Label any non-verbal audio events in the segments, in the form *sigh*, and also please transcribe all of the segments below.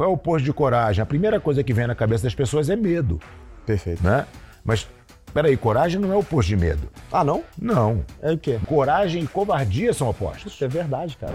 Qual é o oposto de coragem? A primeira coisa que vem na cabeça das pessoas é medo, Perfeito. né? Mas, peraí, coragem não é o oposto de medo. Ah, não? Não. É o quê? Coragem e covardia são opostos. Isso é verdade, cara.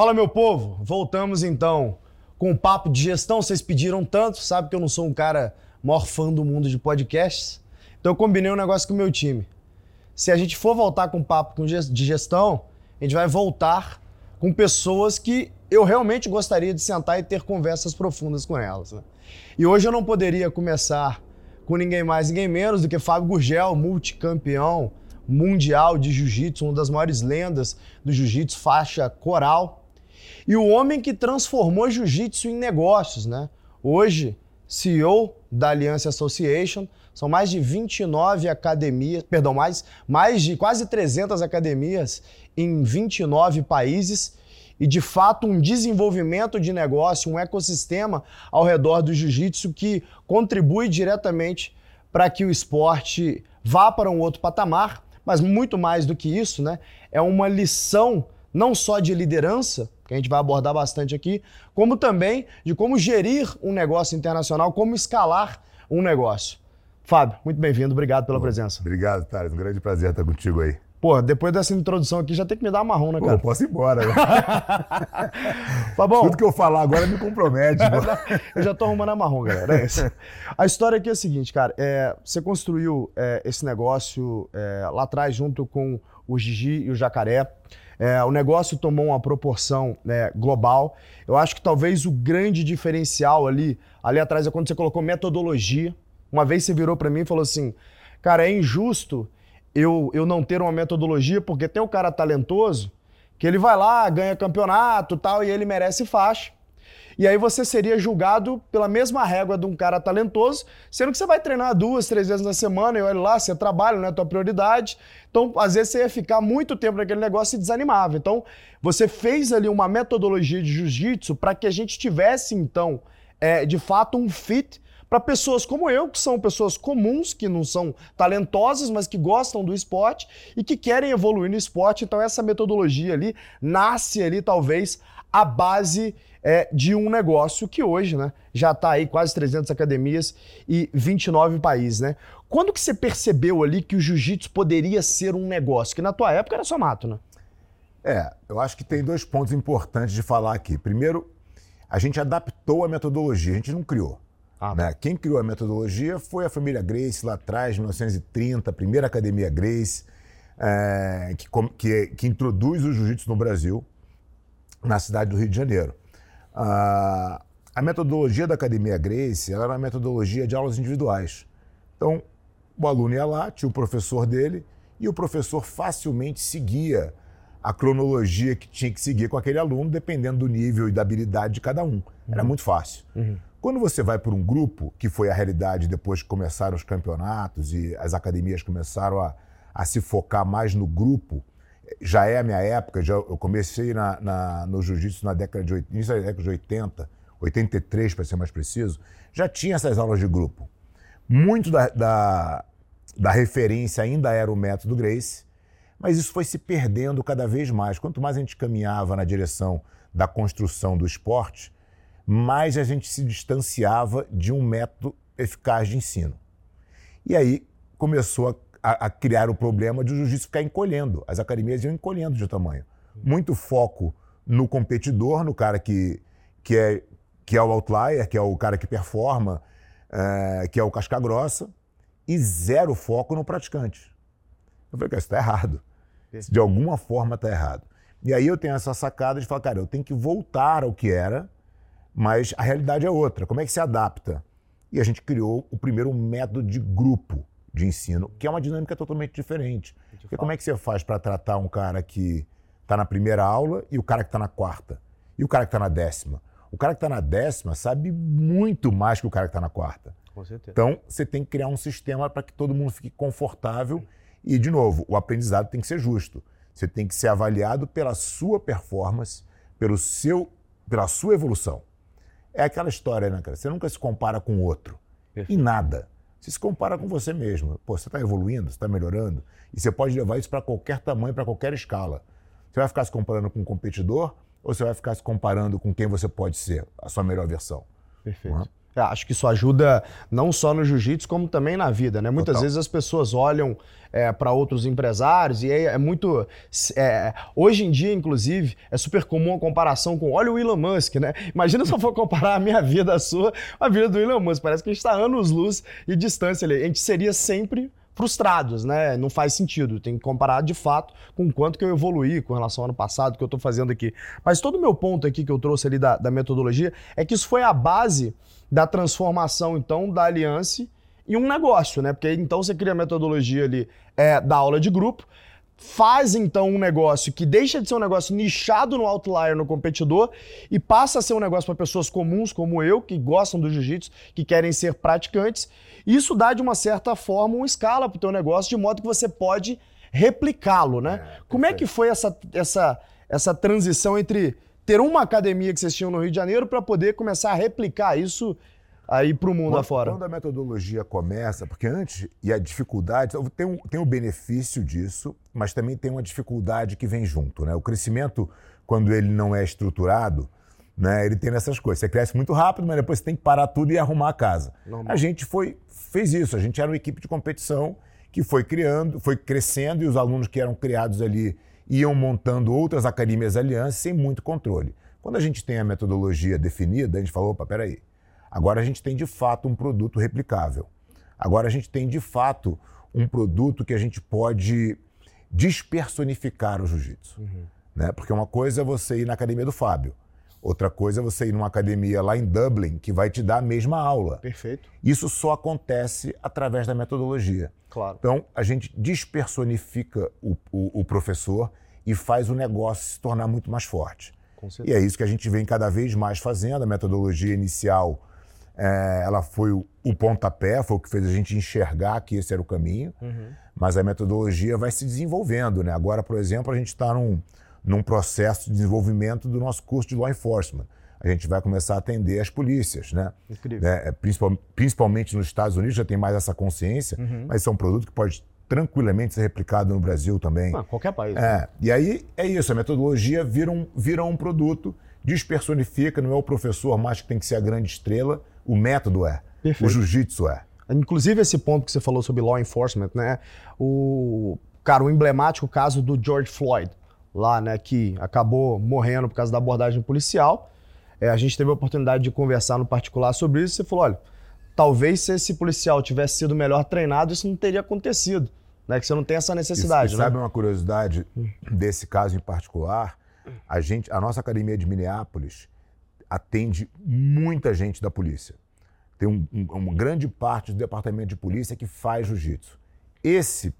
Fala, meu povo! Voltamos então com o papo de gestão. Vocês pediram tanto, sabe que eu não sou um cara maior fã do mundo de podcasts. Então eu combinei um negócio com o meu time. Se a gente for voltar com papo de gestão, a gente vai voltar com pessoas que eu realmente gostaria de sentar e ter conversas profundas com elas. Né? E hoje eu não poderia começar com ninguém mais, ninguém menos do que Fábio Gurgel, multicampeão mundial de jiu-jitsu, uma das maiores lendas do jiu-jitsu, faixa coral. E o homem que transformou jiu-jitsu em negócios, né? Hoje, CEO da Aliança Association, são mais de 29 academias, perdão, mais, mais de quase 300 academias em 29 países e de fato um desenvolvimento de negócio, um ecossistema ao redor do jiu-jitsu que contribui diretamente para que o esporte vá para um outro patamar, mas muito mais do que isso, né? É uma lição não só de liderança, que a gente vai abordar bastante aqui, como também de como gerir um negócio internacional, como escalar um negócio. Fábio, muito bem-vindo, obrigado pela Pô, presença. Obrigado, Thales. Um grande prazer estar contigo aí. Pô, depois dessa introdução aqui já tem que me dar marrom, né, Pô, cara? posso ir embora. Né? *laughs* Fabão, Tudo que eu falar agora me compromete. pô. *laughs* eu já tô arrumando a marrom, galera. É isso. A história aqui é a seguinte, cara. é, você construiu é, esse negócio é, lá atrás junto com o Gigi e o Jacaré. É, o negócio tomou uma proporção né, global. Eu acho que talvez o grande diferencial ali, ali atrás é quando você colocou metodologia. Uma vez você virou para mim e falou assim, cara, é injusto eu, eu não ter uma metodologia porque tem um cara talentoso que ele vai lá, ganha campeonato tal, e ele merece faixa. E aí você seria julgado pela mesma régua de um cara talentoso, sendo que você vai treinar duas, três vezes na semana, e olha lá, você trabalha, não é a tua prioridade. Então, às vezes, você ia ficar muito tempo naquele negócio e desanimava. Então, você fez ali uma metodologia de jiu-jitsu para que a gente tivesse, então, é, de fato, um fit para pessoas como eu, que são pessoas comuns, que não são talentosas, mas que gostam do esporte e que querem evoluir no esporte. Então, essa metodologia ali nasce ali, talvez, a base é, de um negócio que hoje né, já está aí quase 300 academias e 29 países. Né? Quando que você percebeu ali que o jiu-jitsu poderia ser um negócio? Que na tua época era só mato, né? É, eu acho que tem dois pontos importantes de falar aqui. Primeiro, a gente adaptou a metodologia, a gente não criou. Ah, né? Quem criou a metodologia foi a família Grace lá atrás, 1930, a primeira academia Grace, é, que, que- que introduz o jiu-jitsu no Brasil, na cidade do Rio de Janeiro. Ah, a metodologia da academia Grace era uma metodologia de aulas individuais. Então, o aluno ia lá, tinha o professor dele, e o professor facilmente seguia a cronologia que tinha que seguir com aquele aluno, dependendo do nível e da habilidade de cada um. Era muito fácil. Quando você vai por um grupo, que foi a realidade depois que começaram os campeonatos e as academias começaram a, a se focar mais no grupo, já é a minha época, já, eu comecei na, na- no jiu-jitsu na década de, início da década de 80, 83 para ser mais preciso, já tinha essas aulas de grupo. Muito da, da, da referência ainda era o método Grace, mas isso foi se perdendo cada vez mais. Quanto mais a gente caminhava na direção da construção do esporte, mais a gente se distanciava de um método eficaz de ensino. E aí começou a, a- a criar o problema de o jiu-jitsu ficar encolhendo. As academias iam encolhendo de tamanho. Muito foco no competidor, no cara que, que, é, que é o outlier, que é o cara que performa, eh, que é o casca grossa, e zero foco no praticante. Eu falei, cara, isso está errado. De alguma forma está errado. E aí eu tenho essa sacada de falar, cara, eu tenho que voltar ao que era, mas a realidade é outra. Como é que se adapta? E a gente criou o primeiro método de grupo de ensino, que é uma dinâmica totalmente diferente. Porque como é que você faz para tratar um cara que está na primeira aula e o cara que está na quarta. E o cara que está na décima. O cara que está na décima sabe muito mais que o cara que está na quarta. Com certeza. Então, você tem que criar um sistema para que todo mundo fique confortável. E, de novo, o aprendizado tem que ser justo. Você tem que ser avaliado pela sua performance, pelo seu, pela sua evolução. É aquela história, né, cara? Você nunca se compara com o outro. Perfeito. Em nada. Você se compara com você mesmo. Pô, você está evoluindo, você está melhorando. E você pode levar isso para qualquer tamanho, para qualquer escala. Você vai ficar se comparando com um competidor ou você vai ficar se comparando com quem você pode ser, a sua melhor versão? Perfeito. Uhum. Acho que isso ajuda não só no jiu-jitsu, como também na vida, né? Muitas Total. vezes as pessoas olham é, para outros empresários e é, é muito. É, hoje em dia, inclusive, é super comum a comparação com. Olha o Elon Musk, né? Imagina se eu for comparar a minha vida, a sua, a vida do Elon Musk. Parece que a gente está anos-luz de distância ali. A gente seria sempre frustrados, né? Não faz sentido. Tem que comparar de fato com quanto que eu evoluí com relação ao ano passado, que eu estou fazendo aqui. Mas todo o meu ponto aqui que eu trouxe ali da, da metodologia é que isso foi a base da transformação, então, da aliança em um negócio, né? Porque então você cria a metodologia ali é, da aula de grupo, faz então um negócio que deixa de ser um negócio nichado no outlier, no competidor, e passa a ser um negócio para pessoas comuns como eu, que gostam do jiu-jitsu, que querem ser praticantes. Isso dá, de uma certa forma, uma escala para o teu negócio, de modo que você pode replicá-lo, né? É, como é que foi essa, essa, essa transição entre ter uma academia que vocês tinham no Rio de Janeiro para poder começar a replicar isso aí para o mundo quando, afora? Quando a metodologia começa, porque antes, e a dificuldade, tem um, tem um benefício disso, mas também tem uma dificuldade que vem junto. Né? O crescimento, quando ele não é estruturado, né, ele tem essas coisas. Você cresce muito rápido, mas depois você tem que parar tudo e arrumar a casa. Normal. A gente foi, fez isso, a gente era uma equipe de competição que foi criando, foi crescendo e os alunos que eram criados ali iam montando outras academias alianças sem muito controle. Quando a gente tem a metodologia definida, a gente falou, opa, peraí, Agora a gente tem de fato um produto replicável. Agora a gente tem de fato um produto que a gente pode despersonificar o jiu-jitsu. Uhum. Né? Porque uma coisa é você ir na academia do Fábio, outra coisa é você ir numa academia lá em Dublin que vai te dar a mesma aula. Perfeito. Isso só acontece através da metodologia. Claro. Então a gente despersonifica o, o, o professor e faz o negócio se tornar muito mais forte. E é isso que a gente vem cada vez mais fazendo. A metodologia inicial é, ela foi o, o, pontapé, foi o que fez a gente enxergar que esse era o caminho, uhum. mas a metodologia vai se desenvolvendo. Né? Agora, por exemplo, a gente está num, num processo de desenvolvimento do nosso curso de law enforcement. A gente vai começar a atender as polícias, né? Incrível. É, principal, principalmente nos Estados Unidos já tem mais essa consciência, uhum. mas é um produto que pode tranquilamente ser replicado no Brasil também. Ah, qualquer país. É. Né? E aí é isso, a metodologia vira um, vira um produto, despersonifica, não é o professor mais que tem que ser a grande estrela, o método é. Perfeito. O jiu-jitsu é. Inclusive esse ponto que você falou sobre law enforcement, né? O cara, o emblemático caso do George Floyd, lá, né, que acabou morrendo por causa da abordagem policial. É, a gente teve a oportunidade de conversar no particular sobre isso. Você falou, olha, talvez se esse policial tivesse sido melhor treinado, isso não teria acontecido, né? Que você não tem essa necessidade. E, né? sabe uma curiosidade desse caso em particular? A gente, a nossa academia de Minneapolis atende muita gente da polícia. Tem um, um, uma grande parte do departamento de polícia que faz jiu-jitsu. Esse,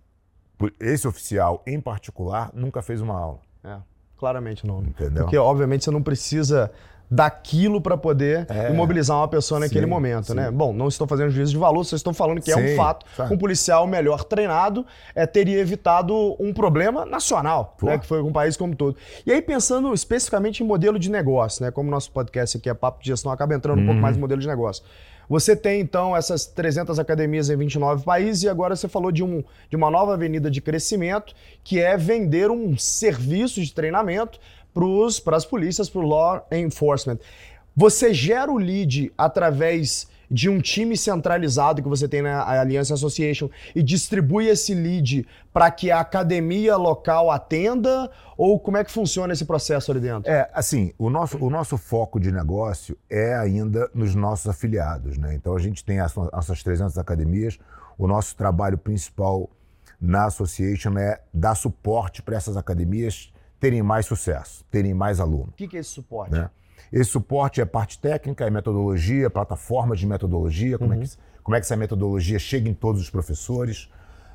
esse oficial, em particular, nunca fez uma aula. É, claramente não. Entendeu? Porque, obviamente, você não precisa daquilo para poder é, imobilizar uma pessoa naquele sim, momento, sim. né? Bom, não estou fazendo juízo de valor, só estou falando que sim, é um fato. Um policial melhor treinado é, teria evitado um problema nacional, né, que foi com um país como todo. E aí, pensando especificamente em modelo de negócio, né? Como o nosso podcast aqui é Papo de Gestão, acaba entrando hum. um pouco uhum. mais no modelo de negócio. Você tem, então, essas 300 academias em 29 países e agora você falou de, um, de uma nova avenida de crescimento, que é vender um serviço de treinamento para as polícias, para o law enforcement. Você gera o lead através de um time centralizado que você tem na Alliance Association e distribui esse lead para que a academia local atenda? Ou como é que funciona esse processo ali dentro? É, assim, o nosso, o nosso foco de negócio é ainda nos nossos afiliados, né? Então a gente tem as nossas 300 academias, o nosso trabalho principal na Association é dar suporte para essas academias terem mais sucesso, terem mais alunos. O que, que é esse suporte? Né? Esse suporte é parte técnica, é metodologia, plataformas de metodologia, como, uhum. é que, como é que essa metodologia chega em todos os professores.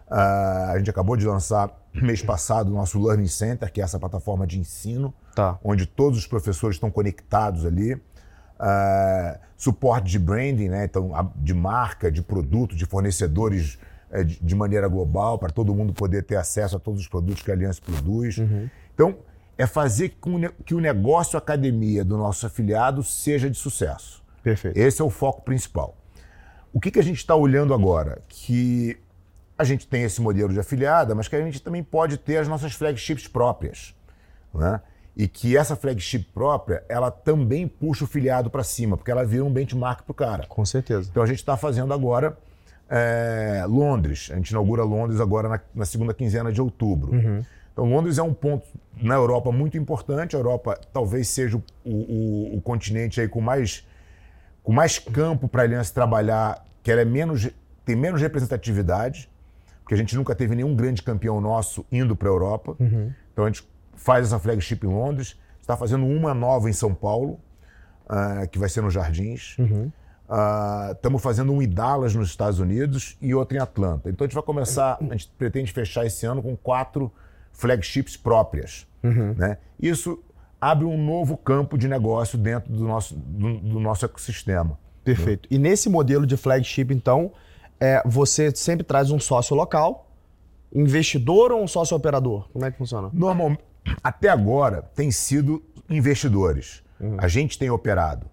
Uh, a gente acabou de lançar mês passado o nosso Learning Center, que é essa plataforma de ensino, tá. onde todos os professores estão conectados ali. Uh, suporte de branding, né? então, de marca, de produto, de fornecedores de, de, maneira global, para todo mundo poder ter acesso a todos os produtos que a Aliança produz. Uhum. Então, é fazer com que o negócio academia do nosso afiliado seja de sucesso. Perfeito. Esse é o foco principal. O que, que a gente está olhando agora? Que a gente tem esse modelo de afiliada, mas que a gente também pode ter as nossas flagships próprias. Né? E que essa flagship própria, ela também puxa o filiado para cima, porque ela vira um benchmark para o cara. Com certeza. Então a gente está fazendo agora é, Londres. A gente inaugura Londres agora na, na segunda quinzena de outubro. Uhum. Então Londres é um ponto na Europa muito importante. A Europa talvez seja o, o, o continente aí com mais, com mais campo para a aliança trabalhar, que ela é menos, tem menos representatividade porque a gente nunca teve nenhum grande campeão nosso indo para a Europa. Uhum. Então a gente faz essa flagship em Londres, está fazendo uma nova em São Paulo, uh, que vai ser nos Jardins. Estamos uhum. uh, fazendo um em Dallas, nos Estados Unidos, e outra em Atlanta. Então a gente vai começar, a gente pretende fechar esse ano com quatro flagships próprias. Uhum. Né? Isso abre um novo campo de negócio dentro do nosso, do, do nosso ecossistema. Perfeito. Né? E nesse modelo de flagship, então, é, você sempre traz um sócio local, investidor ou um sócio operador? Como é que funciona? Normalmente, até agora, tem sido investidores. Uhum. A gente tem operado.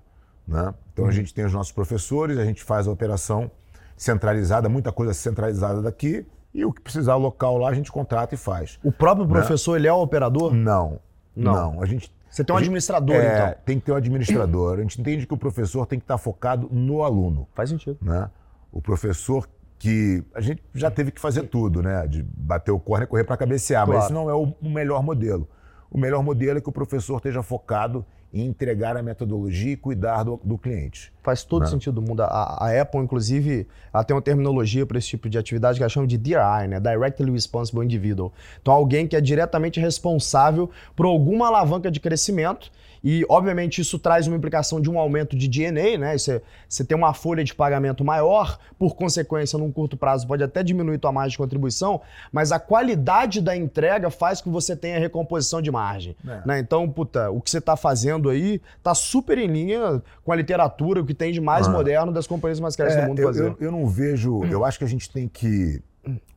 Né? Então, uhum. a gente tem os nossos professores, a gente faz a operação centralizada, muita coisa centralizada daqui, e o que precisar local lá, a gente contrata e faz. O próprio né? professor, ele é o operador? Não. Não. não. A gente, Você tem um administrador, gente, é, então? Tem que ter um administrador. A gente entende que o professor tem que estar focado no aluno. Faz sentido. Né? o professor que a gente já teve que fazer tudo, né? De bater o corner e correr para cabecear, claro. mas esse não é o, melhor modelo. O melhor modelo é que o professor esteja focado em entregar a metodologia e cuidar do, do cliente. Faz todo né? sentido do mundo. A, a, Apple, inclusive, ela tem uma terminologia para esse tipo de atividade que ela chama de DRI, né? Directly Responsible Individual. Então, alguém que é diretamente responsável por alguma alavanca de crescimento e, obviamente, isso traz uma implicação de um aumento de DNA, né? Você, você tem uma folha de pagamento maior, por consequência, num curto prazo, pode até diminuir tua margem de contribuição, mas a qualidade da entrega faz com que você tenha recomposição de margem. É. Né? Então, puta, o que você está fazendo aí está super em linha com a literatura, o que tem de mais ah. moderno das companhias mais caras é, do mundo eu, fazer. Eu, eu não vejo. Eu acho que a gente tem que.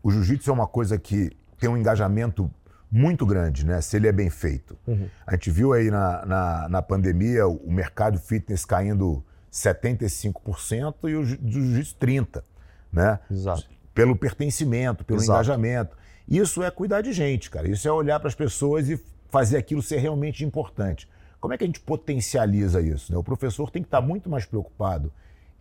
O jiu-jitsu é uma coisa que tem um engajamento muito grande, né? Se ele é bem feito. Uhum. A gente viu aí na, na, na, pandemia o mercado fitness caindo 75% e o jiu-jitsu 30%, né? Exato. Pelo pertencimento, pelo Exato. engajamento. Isso é cuidar de gente, cara. Isso é olhar para as pessoas e fazer aquilo ser realmente importante. Como é que a gente potencializa isso? Né? O professor tem que estar muito mais preocupado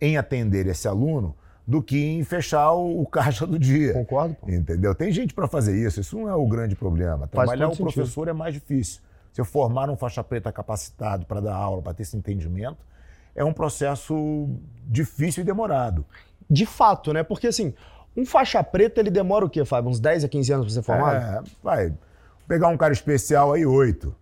em atender esse aluno do que em fechar o, o caixa do dia. Concordo. Pô. Entendeu? Tem gente para fazer isso, isso não é o grande problema. Trabalhar o professor sentido. é mais difícil. Se eu formar um faixa preta capacitado para dar aula, para ter esse entendimento, é um processo difícil e demorado. De fato, né? Porque assim, um faixa preta ele demora o quê, Fábio? Uns 10 a 15 anos para ser formado? É, vai. Pegar um cara especial aí, 8.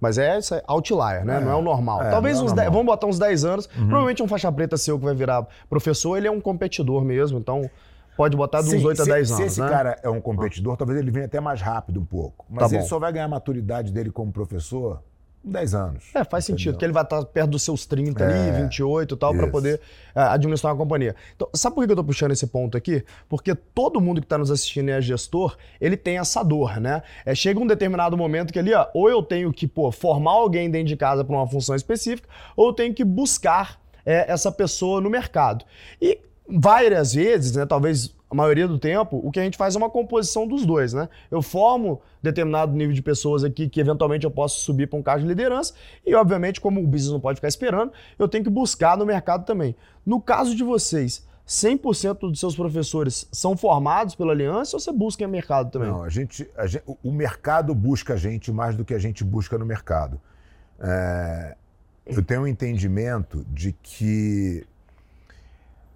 Mas é, é outlier, né? É, não é o normal. É, Talvez é uns normal. 10, vamos botar uns 10 anos. Uhum. Provavelmente um faixa preta seu que vai virar professor, ele é um competidor mesmo, então pode botar de uns Sim, 8 se, a 10 anos. Se esse né? cara é um competidor, talvez ele venha até mais rápido um pouco. Mas tá ele só vai ganhar a maturidade dele como professor 10 anos. É, faz entendeu? sentido, porque ele vai estar perto dos seus 30 é, ali, 28 e tal, para poder é, administrar uma companhia. Então, sabe por que eu estou puxando esse ponto aqui? Porque todo mundo que está nos assistindo e é gestor, ele tem essa dor, né? É, chega um determinado momento que ali, ó, ou eu tenho que pô, formar alguém dentro de casa para uma função específica, ou eu tenho que buscar é, essa pessoa no mercado. E várias vezes, né, talvez a maioria do tempo, o que a gente faz é uma composição dos dois, né? Eu formo determinado nível de pessoas aqui que eventualmente eu posso subir para um cargo de liderança e, obviamente, como o business não pode ficar esperando, eu tenho que buscar no mercado também. No caso de vocês, 100% dos seus professores são formados pela aliança ou você busca em mercado também? Não, a gente, a gente, o mercado busca a gente mais do que a gente busca no mercado. É, eu tenho um entendimento de que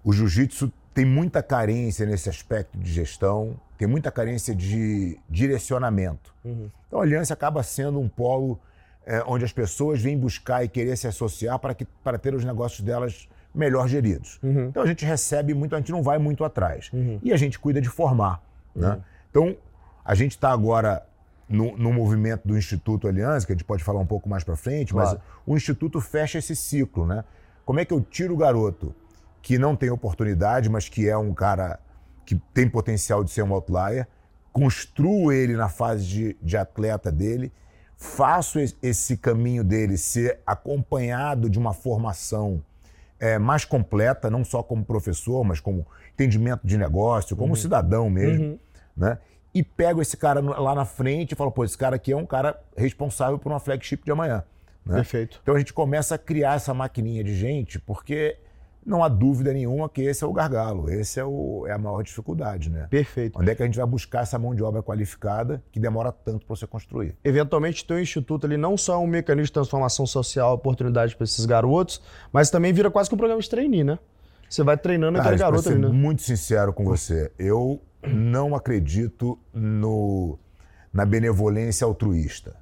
o jiu-jitsu tem muita carência nesse aspecto de gestão, tem muita carência de direcionamento. Uhum. Então a Aliança acaba sendo um polo é, onde as pessoas vêm buscar e querer se associar para, que, para ter os negócios delas melhor geridos. Uhum. Então a gente recebe muito, a gente não vai muito atrás. Uhum. E a gente cuida de formar. Né? Então, a gente está agora no, no, movimento do Instituto Aliança, que a gente pode falar um pouco mais para frente, claro. mas o Instituto fecha esse ciclo, né? Como é que eu tiro o garoto que não tem oportunidade, mas que é um cara que tem potencial de ser um outlier, construo ele na fase de, de atleta dele, faço esse caminho dele ser acompanhado de uma formação é, mais completa, não só como professor, mas como entendimento de negócio, como uhum. cidadão mesmo, uhum. né? E pego esse cara lá na frente e falo, pô, esse cara aqui é um cara responsável por uma flagship de amanhã. Né? Perfeito. Então a gente começa a criar essa maquininha de gente, porque não há dúvida nenhuma que esse é o gargalo, esse é, o, é a maior dificuldade, né? Perfeito. Onde é que a gente vai buscar essa mão de obra qualificada que demora tanto para você construir? Eventualmente, teu instituto ali não só é um mecanismo de transformação social, oportunidade para esses garotos, mas também vira quase que um programa de trainee, né? Você vai treinando Cara, aquele garoto ali, né? muito sincero com você, eu não acredito no, na benevolência altruísta.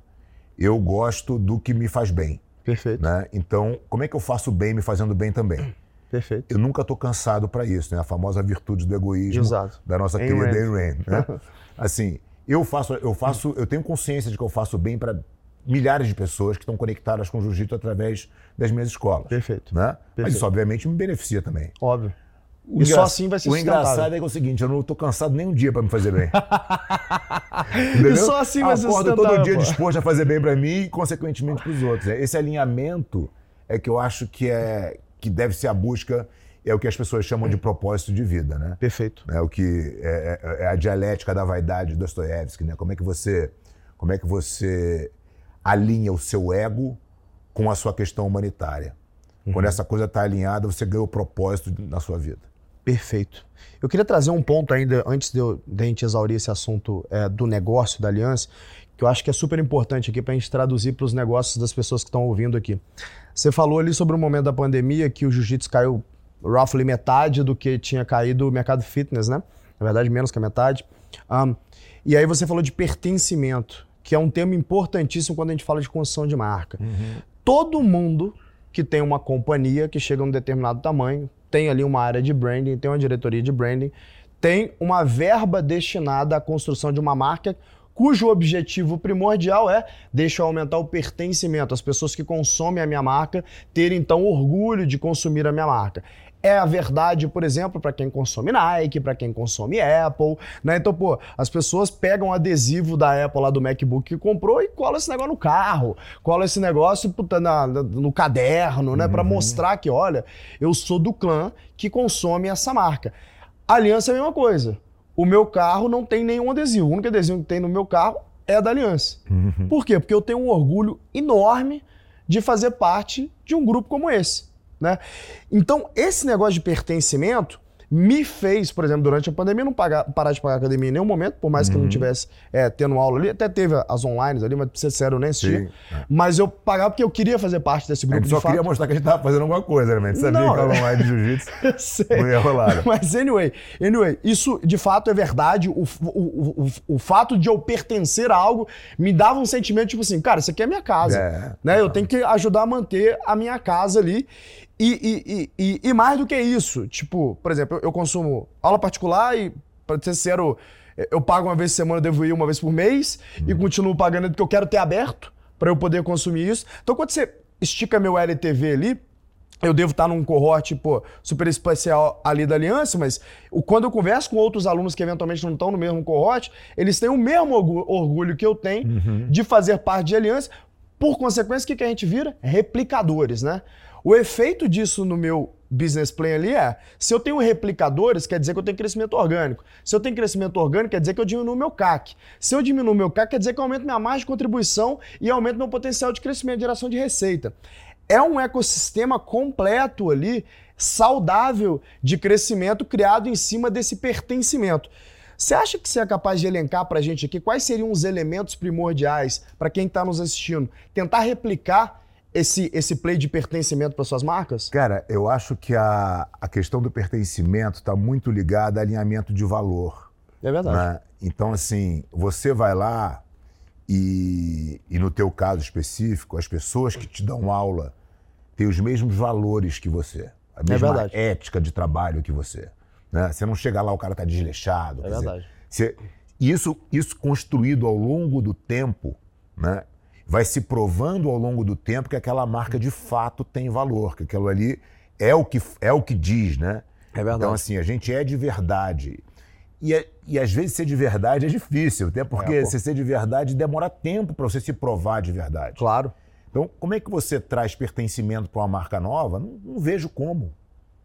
Eu gosto do que me faz bem. Perfeito. Né? Então, como é que eu faço bem me fazendo bem também? Perfeito. Eu nunca estou cansado para isso, né? A famosa virtude do egoísmo Exato. da nossa querida Ayn Rand. Né? *laughs* assim, eu faço, eu faço, eu tenho consciência de que eu faço bem para milhares de pessoas que estão conectadas com o jiu-jitsu através das minhas escolas. Perfeito. Né? Perfeito. Mas isso obviamente me beneficia também. Óbvio. O e só assim vai ser O engraçado é, que é o seguinte, eu não estou cansado nem um dia para me fazer bem. *laughs* e só assim vai ser Acordo todo dia disposto a fazer bem para mim e, consequentemente, para os outros. Esse alinhamento é que eu acho que é que deve ser a busca é o que as pessoas chamam de propósito de vida, né? Perfeito. É o que é, é, é a dialética da vaidade de Dostoiévski, né? Como é que você como é que você alinha o seu ego com a sua questão humanitária? Uhum. Quando essa coisa está alinhada, você ganha o propósito na sua vida. Perfeito. Eu queria trazer um ponto ainda, antes de, eu, de a gente exaurir esse assunto é, do negócio da aliança, que eu acho que é super importante aqui para a gente traduzir para os negócios das pessoas que estão ouvindo aqui. Você falou ali sobre o momento da pandemia que o jiu-jitsu caiu roughly metade do que tinha caído o mercado fitness, né? Na verdade, menos que a metade. Um, e aí você falou de pertencimento, que é um tema importantíssimo quando a gente fala de construção de marca. Uhum. Todo mundo que tem uma companhia que chega a um determinado tamanho, tem ali uma área de branding, tem uma diretoria de branding, tem uma verba destinada à construção de uma marca cujo objetivo primordial é deixa eu aumentar o pertencimento, as pessoas que consomem a minha marca terem então orgulho de consumir a minha marca. É a verdade, por exemplo, para quem consome Nike, para quem consome Apple, né? Então, pô, as pessoas pegam adesivo da Apple lá do MacBook que comprou e cola esse negócio no carro, cola esse negócio puta, na, no caderno, né? Uhum. Para mostrar que, olha, eu sou do clã que consome essa marca. Aliança é a mesma coisa. O meu carro não tem nenhum adesivo. O único adesivo que tem no meu carro é da Aliança. Uhum. Por quê? Porque eu tenho um orgulho enorme de fazer parte de um grupo como esse. Né? Então, esse negócio de pertencimento me fez, por exemplo, durante a pandemia, não pagar, parar de pagar academia em nenhum momento, por mais que eu não uhum. tivesse é, tendo aula ali. Até teve as online ali, mas pra ser sério, eu nem assisti. É. Mas eu pagava porque eu queria fazer parte desse grupo. A gente só fato. queria mostrar que a gente tava fazendo alguma coisa, né? A gente sabia não, que a online de jiu-jitsu *laughs* não ia rolar. Né? Mas, anyway, anyway, isso de fato é verdade. O, o, o, o, fato de eu pertencer a algo me dava um sentimento tipo assim, cara, isso aqui é minha casa. É, né? Eu tenho que ajudar a manter a minha casa ali. E, e, e, e, mais do que isso, tipo, por exemplo, eu, eu consumo aula particular e, para ser sincero, eu pago uma vez por semana, eu devo ir uma vez por mês uhum. e continuo pagando porque eu quero ter aberto para eu poder consumir isso. Então, quando você estica meu LTV ali, eu devo estar num cohort, pô, super especial ali da Aliança, mas quando eu converso com outros alunos que eventualmente não estão no mesmo cohort, eles têm o mesmo orgulho que eu tenho uhum. de fazer parte de Aliança. Por consequência, o que, que a gente vira? Replicadores, né? O efeito disso no meu business plan ali é: se eu tenho replicadores, quer dizer que eu tenho crescimento orgânico. Se eu tenho crescimento orgânico, quer dizer que eu diminuo meu CAC. Se eu diminuo meu CAC, quer dizer que eu aumento minha margem de contribuição e aumento meu potencial de crescimento e geração de receita. É um ecossistema completo ali, saudável de crescimento criado em cima desse pertencimento. Você acha que você é capaz de elencar para a gente aqui quais seriam os elementos primordiais para quem está nos assistindo? Tentar replicar esse, esse play de pertencimento para suas marcas? Cara, eu acho que a, a questão do pertencimento está muito ligada a alinhamento de valor. É verdade. Né? Então, assim, você vai lá e, e, no teu caso específico, as pessoas que te dão aula têm os mesmos valores que você. A é mesma é ética de trabalho que você. Né? Você não chega lá, o cara tá desleixado. É verdade. Dizer, Você, isso, isso construído ao longo do tempo, né? Vai se provando ao longo do tempo que aquela marca de fato tem valor, que aquilo ali é o que, é o que diz, né? É verdade. Então, assim, a gente é de verdade. E, é, e às vezes ser de verdade é difícil, até porque é, ser de verdade demora tempo para você se provar de verdade. Claro. Então, como é que você traz pertencimento para uma marca nova? Não, não, vejo como.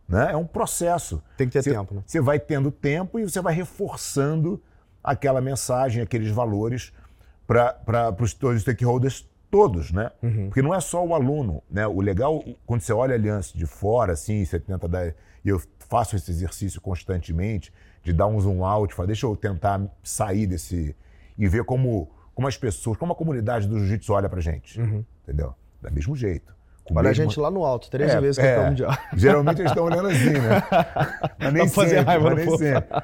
Né? É um processo. Tem que ter você, tempo. Né? Você vai tendo tempo e você vai reforçando aquela mensagem, aqueles valores para os stakeholders todos, né? Uhum. Porque não é só o aluno, né? O legal, quando você olha a aliança de fora, assim, você tenta dar... E eu faço esse exercício constantemente, de dar um zoom out, falar, deixa eu tentar sair desse... E ver como, como as pessoas, como a comunidade do jiu-jitsu olha pra gente, uhum. entendeu? Do mesmo jeito. Olha mesmo... a gente lá no alto, três é, vezes que é, mundial. *laughs* Geralmente eles estão olhando assim, né? *laughs* Mas nem fazer sempre, raiva mas nem sempre.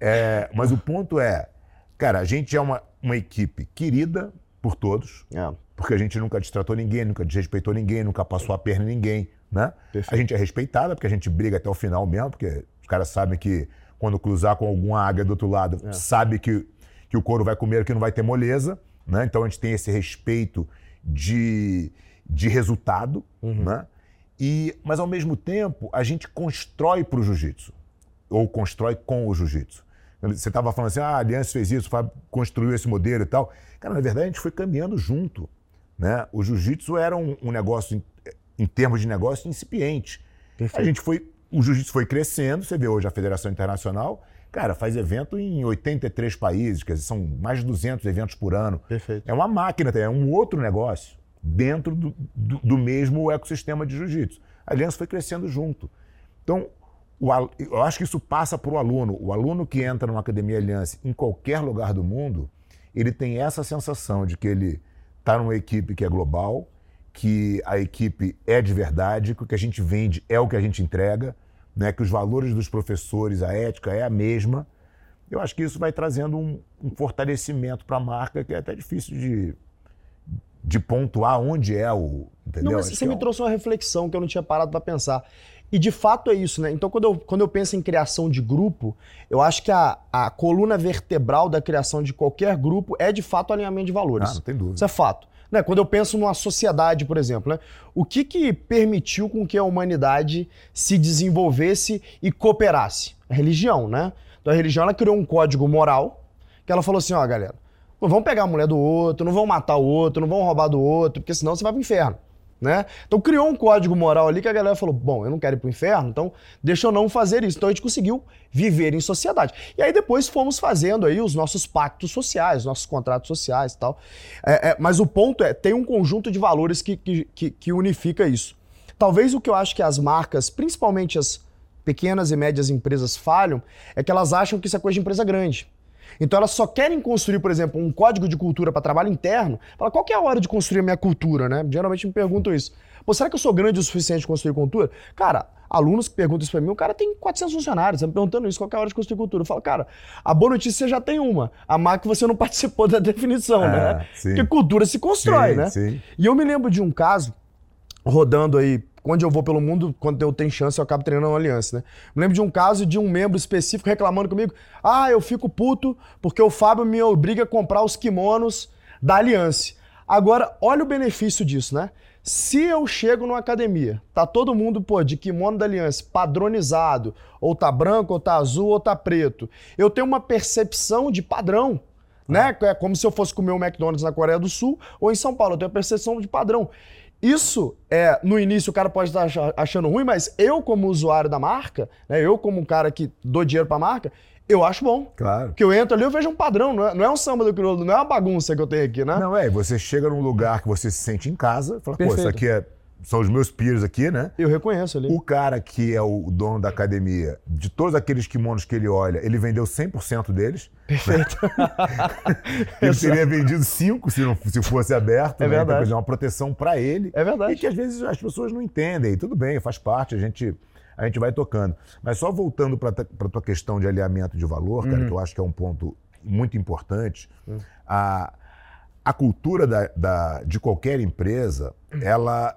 É, mas o ponto é, cara, a gente é uma, uma equipe querida por todos, é. porque a gente nunca destratou ninguém, nunca desrespeitou ninguém, nunca passou a perna em ninguém, né? A gente é respeitada, porque a gente briga até o final mesmo, porque os caras sabem que quando cruzar com alguma águia do outro lado, é. sabe que, que o couro vai comer, que não vai ter moleza, né? Então a gente tem esse respeito de, de resultado, uhum. né? E, mas ao mesmo tempo, a gente constrói para o jiu-jitsu, ou constrói com o jiu-jitsu. Você estava falando assim, ah, a Aliança fez isso, construiu esse modelo e tal. Cara, na verdade, a gente foi caminhando junto. Né? O jiu-jitsu era um, um negócio, em, em, termos de negócio, incipiente. Perfeito. A gente foi, o jiu-jitsu foi crescendo, você vê hoje a Federação Internacional, cara, faz evento em 83 países, quer dizer, são mais de 200 eventos por ano. Perfeito. É uma máquina, é um outro negócio dentro do, do, do mesmo ecossistema de jiu-jitsu. A Aliança foi crescendo junto. Então, eu acho que isso passa para o aluno. O aluno que entra numa academia Aliança em qualquer lugar do mundo, ele tem essa sensação de que ele está numa equipe que é global, que a equipe é de verdade, que o que a gente vende é o que a gente entrega, né? que os valores dos professores, a ética é a mesma. Eu acho que isso vai trazendo um, um fortalecimento para a marca que é até difícil de, de pontuar onde é o. Entendeu? Não, mas você me é um... trouxe uma reflexão que eu não tinha parado para pensar. E de fato é isso, né? Então, quando eu, quando eu penso em criação de grupo, eu acho que a, a coluna vertebral da criação de qualquer grupo é de fato o alinhamento de valores. Ah, não tem dúvida. Isso é fato. Né? Quando eu penso numa sociedade, por exemplo, né? o que, que permitiu com que a humanidade se desenvolvesse e cooperasse? A religião, né? Então a religião ela criou um código moral que ela falou assim: ó, galera, não vão pegar a mulher do outro, não vão matar o outro, não vão roubar do outro, porque senão você vai pro inferno. Né? Então criou um código moral ali que a galera falou: bom, eu não quero ir pro inferno, então deixa eu não fazer isso. Então a gente conseguiu viver em sociedade. E aí depois fomos fazendo aí os nossos pactos sociais, nossos contratos sociais e tal. É, é, mas o ponto é, tem um conjunto de valores que, que, que unifica isso. Talvez o que eu acho que as marcas, principalmente as pequenas e médias empresas, falham é que elas acham que isso é coisa de empresa grande. Então elas só querem construir, por exemplo, um código de cultura para trabalho interno. Fala, qual que é a hora de construir a minha cultura, né? Geralmente me perguntam isso. Pô, será que eu sou grande o suficiente de construir cultura? Cara, alunos que perguntam isso para mim, o cara tem 400 funcionários, tá me perguntando isso, qual é a hora de construir cultura? Eu falo, cara, a boa notícia você já tem uma, a má que você não *laughs* participou da definição, né? é, né? Sim. Porque cultura se constrói, sim, né? Sim. E eu me lembro de um caso, rodando aí onde eu vou pelo mundo, quando eu tenho chance, eu acabo treinando uma aliança, né? Me lembro de um caso de um membro específico reclamando comigo: ah, eu fico puto porque o Fábio me obriga a comprar os kimonos da aliança. Agora, olha o benefício disso, né? Se eu chego numa academia, tá todo mundo, pô, de kimono da aliança, padronizado, ou tá branco, ou tá azul, ou tá preto, eu tenho uma percepção de padrão, né? É como se eu fosse comer um McDonald's na Coreia do Sul ou em São Paulo, eu tenho a percepção de padrão. Isso é, no início o cara pode estar achando ruim, mas eu, como usuário da marca, né, eu, como um cara que dou dinheiro pra marca, eu acho bom. Claro. Porque eu entro ali, eu vejo um padrão, não é, não é um samba do crioulo, não é uma bagunça que eu tenho aqui, né? Não, é, você chega num lugar que você se sente em casa, fala, Perfeito. pô, isso aqui é são os meus peers aqui, né? Eu reconheço ali. O cara que é o dono da academia, de todos aqueles kimonos que ele olha, ele vendeu 100% deles. Perfeito. *laughs* ele teria vendido 5 se, não, se fosse aberto. É né? verdade. Então, é uma proteção para ele. É verdade. E que às vezes as pessoas não entendem. Tudo bem, faz parte, a gente, a gente vai tocando. Mas só voltando para a tua questão de alinhamento de valor, cara, uhum. que eu acho que é um ponto muito importante. Uhum. A, a cultura da, da, de qualquer empresa, ela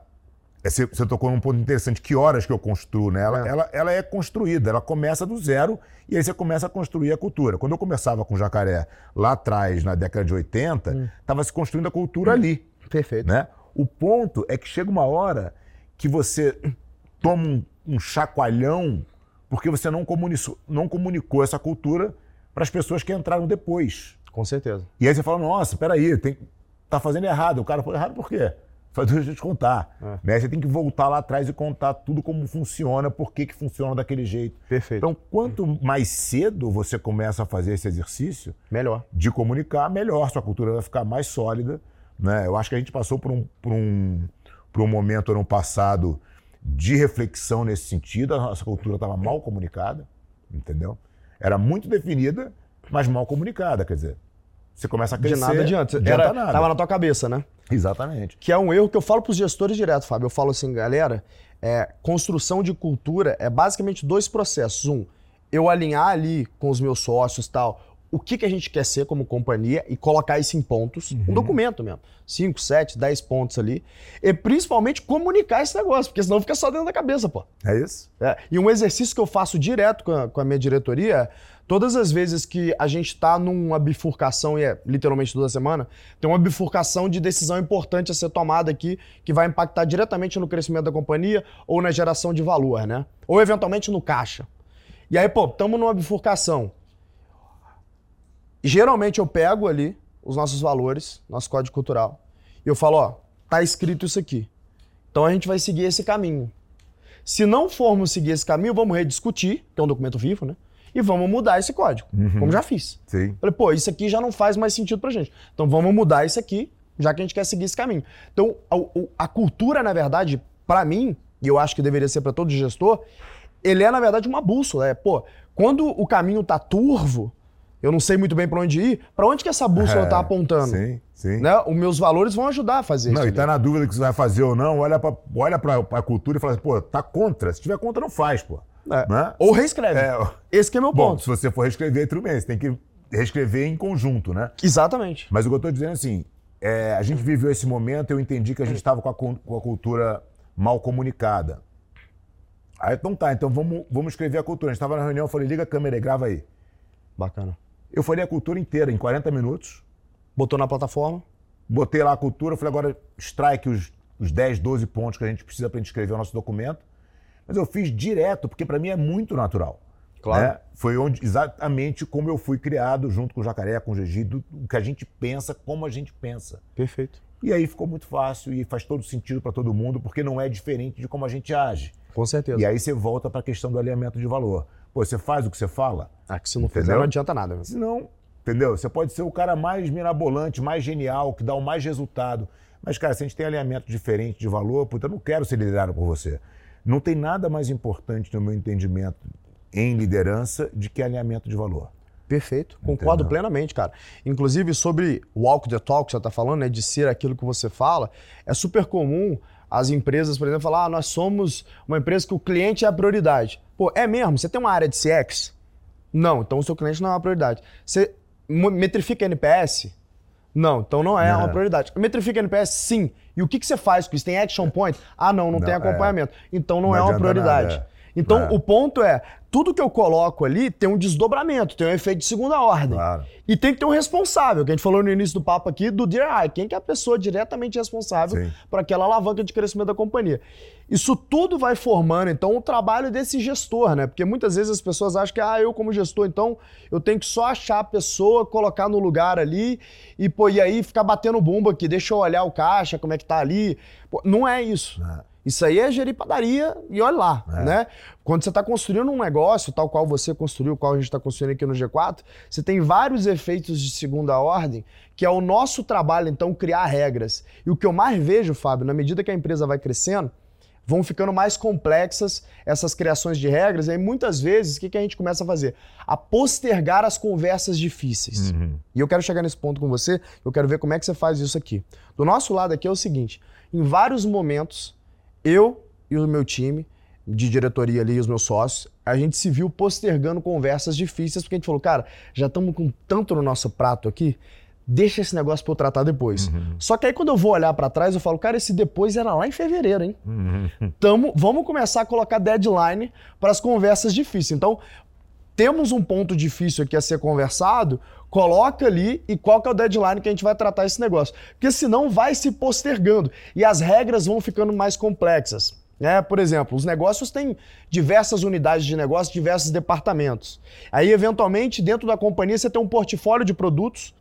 você, você tocou num ponto interessante. Que horas que eu construo, né? Ela É. é. Ela, ela é construída, ela começa do zero e aí você começa a construir a cultura. Quando eu começava com jacaré lá atrás, na década de 80, estava se construindo a cultura ali. Perfeito. Né? O ponto é que chega uma hora que você toma um, um chacoalhão porque você não comunicou, não comunicou essa cultura para as pessoas que entraram depois. Com certeza. E aí você fala, nossa, peraí, tem, tá fazendo errado. O cara falou, errado por quê? Faz deixa eu te contar. É. Né? Você tem que voltar lá atrás e contar tudo como funciona, por que, que funciona daquele jeito. Perfeito. Então, quanto mais cedo você começa a fazer esse exercício Melhor. de comunicar, melhor sua cultura vai ficar mais sólida. Né? Eu acho que a gente passou por um, por um, por um momento ano passado de reflexão nesse sentido. A nossa cultura estava mal comunicada, entendeu? Era muito definida, mas mal comunicada. Quer dizer, você começa a crescer. De nada adianta. adianta Era, nada. Tava na tua cabeça, né? Exatamente. Que é um erro que eu falo pros gestores direto, Fábio. Eu falo assim, galera, é, construção de cultura é basicamente dois processos. Um, eu alinhar ali com os meus sócios tal, o que, que a gente quer ser como companhia e colocar isso em pontos, um documento mesmo. 5, 7, 10 pontos ali. E principalmente comunicar esse negócio, porque senão fica só dentro da cabeça, pô. É isso? É, e um exercício que eu faço direto com a, com a minha diretoria é, todas as vezes que a gente está numa bifurcação, e é literalmente toda semana, tem uma bifurcação de decisão importante a ser tomada aqui, que vai impactar diretamente no crescimento da companhia ou na geração de valor, né? Ou eventualmente no caixa. E aí, pô, estamos numa bifurcação. Geralmente eu pego ali os nossos valores, nosso código cultural, e eu falo, ó, tá escrito isso aqui. Então a gente vai seguir esse caminho. Se não formos seguir esse caminho, vamos rediscutir, que é um documento vivo, né? E vamos mudar esse código, como já fiz. Sim. Falei, pô, isso aqui já não faz mais sentido pra gente. Então vamos mudar isso aqui, já que a gente quer seguir esse caminho. Então, a, a cultura, na verdade, pra mim, e eu acho que deveria ser pra todo gestor, ele é, na verdade, uma bússola. É, pô, quando o caminho tá turvo, eu não sei muito bem pra onde ir, pra onde que essa bússola É, tá apontando? Sim, sim. Né? Os meus valores vão ajudar a fazer Não, isso. e ali. tá na dúvida que você vai fazer ou não, olha pra, olha pra cultura e fala assim, pô, tá contra. Se tiver contra, não faz, pô. É. Né? Ou reescreve. É, Esse que é meu Bom, ponto. se você for reescrever, tudo bem, você tem que reescrever em conjunto, né? Exatamente. Mas o que eu tô dizendo é assim, é, a gente viveu esse momento, eu entendi que a gente estava com, a com a cultura mal comunicada. Aí, então tá, então vamos, vamos escrever a cultura. A gente estava na reunião, eu falei, liga a câmera e grava aí. Bacana. Eu falei a cultura inteira em 40 minutos, Botou na plataforma. botei lá a cultura, falei, agora extrai aqui os, os 10, 12 pontos que a gente precisa para gente escrever o nosso documento. Mas eu fiz direto, porque para mim é muito natural. Claro. né? Foi onde, exatamente como eu fui criado, junto com o Jacaré, com o Gigi, do, o que a gente pensa, como a gente pensa. Perfeito. E aí ficou muito fácil e faz todo sentido para todo mundo, porque não é diferente de como a gente age. Com certeza. E aí você volta para a questão do alinhamento de valor. Pô, você faz o que você fala? Ah, que se não fizer, não adianta nada. Meu. Se não, entendeu? Você pode ser o cara mais mirabolante, mais genial, que dá o mais resultado. Mas, cara, se a gente tem alinhamento diferente de valor, puta, eu não quero ser liderado por você. Não tem nada mais importante no meu entendimento em liderança de que alinhamento de valor. Perfeito. Concordo Entendeu? plenamente, cara. Inclusive, sobre walk the talk que você está falando, né? De ser aquilo que você fala, é super comum as empresas, por exemplo, falar: ah, nós somos uma empresa que o cliente é a prioridade. Pô, é mesmo? Você tem uma área de CX? Não, então o seu cliente não é uma prioridade. Você metrifica NPS? Não, então não é Não. uma prioridade. Metrifica NPS, sim. E o que, que você faz com isso? Tem action point? Ah, não, não, Não, tem é. acompanhamento. Então não, Não é uma prioridade. nada, é. Então É. o ponto é, tudo que eu coloco ali tem um desdobramento, tem um efeito de segunda ordem. Claro. E tem que ter um responsável, que a gente falou no início do papo aqui, do Dear Eye. Quem que é a pessoa diretamente responsável por aquela alavanca de crescimento da companhia? Isso tudo vai formando, então, o trabalho desse gestor, né? Porque muitas vezes as pessoas acham que, ah, eu como gestor, então, eu tenho que só achar a pessoa, colocar no lugar ali e, pô, e aí ficar batendo bumbo aqui, deixa eu olhar o caixa, como é que tá ali. Pô, não é isso. É. Isso aí é gerir padaria e olha lá, É. né? Quando você está construindo um negócio, tal qual você construiu, qual a gente está construindo aqui no G4, você tem vários efeitos de segunda ordem, que é o nosso trabalho, então, criar regras. E o que eu mais vejo, Fábio, na medida que a empresa vai crescendo, vão ficando mais complexas essas criações de regras, e aí muitas vezes, o que, que a gente começa a fazer? A postergar as conversas difíceis. E eu quero chegar nesse ponto com você, eu quero ver como é que você faz isso aqui. Do nosso lado aqui é o seguinte: em vários momentos, eu e o meu time de diretoria ali, os meus sócios, a gente se viu postergando conversas difíceis, porque a gente falou, cara, já estamos com tanto no nosso prato aqui, deixa esse negócio pra eu tratar depois. Só que aí quando eu vou olhar pra trás, eu falo, cara, esse depois era lá em fevereiro, hein? *laughs* Tamo, vamos começar a colocar deadline para as conversas difíceis. Então, temos um ponto difícil aqui a ser conversado, coloca ali e qual que é o deadline que a gente vai tratar esse negócio. Porque senão vai se postergando e as regras vão ficando mais complexas. É, por exemplo, os negócios têm diversas unidades de negócio, diversos departamentos. Aí, eventualmente, dentro da companhia, você tem um portfólio de produtos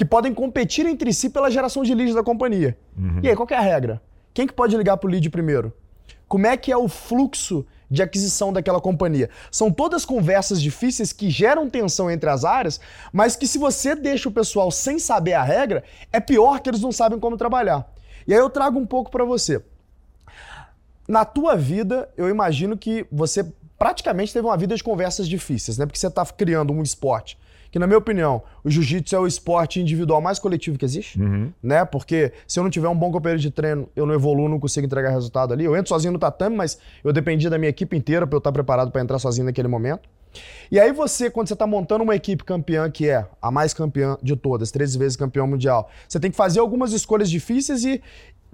que podem competir entre si pela geração de leads da companhia. E aí, qual é a regra? Quem que pode ligar para o lead primeiro? Como é que é o fluxo de aquisição daquela companhia? São todas conversas difíceis que geram tensão entre as áreas, mas que se você deixa o pessoal sem saber a regra, é pior que eles não sabem como trabalhar. E aí eu trago um pouco para você. Na tua vida, eu imagino que você praticamente teve uma vida de conversas difíceis, né? Porque você está criando um esporte que, na minha opinião, o jiu-jitsu é o esporte individual mais coletivo que existe, né? Porque se eu não tiver um bom companheiro de treino, eu não evoluo, não consigo entregar resultado ali. Eu entro sozinho no tatame, mas eu dependia da minha equipe inteira para eu estar preparado para entrar sozinho naquele momento. E aí você, quando você está montando uma equipe campeã, que é a mais campeã de todas, 13 vezes campeão mundial, você tem que fazer algumas escolhas difíceis e,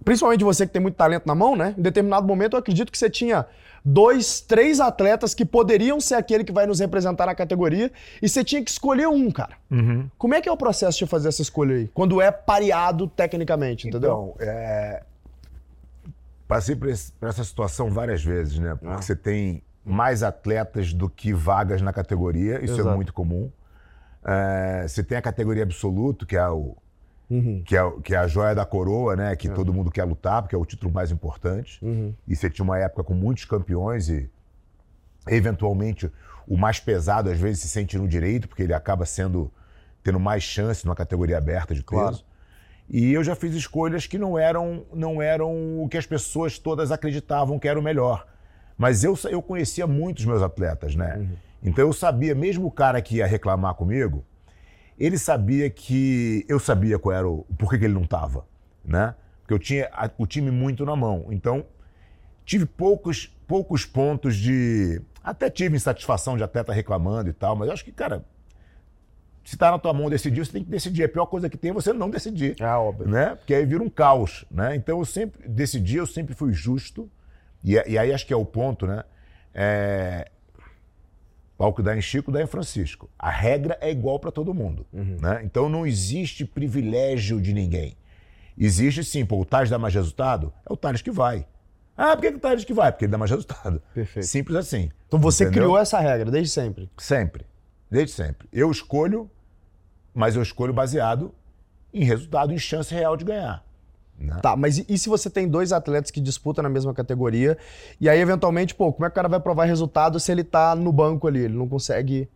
principalmente você que tem muito talento na mão, né? Em determinado momento eu acredito que você tinha dois, três atletas que poderiam ser aquele que vai nos representar na categoria e você tinha que escolher um, cara. Como é que é o processo de fazer essa escolha aí? Quando é pareado tecnicamente, entendeu? Então, é... passei por, esse- por essa situação várias vezes, né? Porque Ah. você tem mais atletas do que vagas na categoria, isso Exato. é muito comum. É, Você tem a categoria absoluto, que é, o, Uhum. que, é, que é a joia da coroa, né? Que todo mundo quer lutar, porque é o título mais importante. Uhum. E você tinha uma época com muitos campeões e, eventualmente, o mais pesado às vezes se sente no direito, porque ele acaba sendo tendo mais chance numa categoria aberta de peso. Claro. E eu já fiz escolhas que não eram, não eram o que as pessoas todas acreditavam que era o melhor. Mas eu, eu conhecia muitos meus atletas, né? Então eu sabia, mesmo o cara que ia reclamar comigo, ele sabia que eu sabia qual era o por que que ele não estava, né? Porque eu tinha a- o time muito na mão. Então tive poucos, poucos pontos de. Até tive insatisfação de atleta reclamando e tal, mas eu acho que, cara, se tá na tua mão decidir, você tem que decidir. A pior coisa que tem é você não decidir. É óbvio. Né? Porque aí vira um caos, né? Então eu sempre decidi, eu sempre fui justo. E, e aí acho que é o ponto, né? É... Pau que dá em Chico, dá em Francisco. A regra é igual para todo mundo. Né? Então não existe privilégio de ninguém. Existe sim, pô, o Tales dá mais resultado? É o Tales que vai. Ah, por que, que o Tales que vai? Porque ele dá mais resultado. Perfeito. Simples assim. Então você Entendeu? criou essa regra desde sempre. Sempre. Desde sempre. Eu escolho, mas eu escolho baseado em resultado, em chance real de ganhar. Né? Tá, mas e, e se você tem dois atletas que disputam na mesma categoria e aí eventualmente, pô, como é que o cara vai provar resultado se ele tá no banco ali, ele não consegue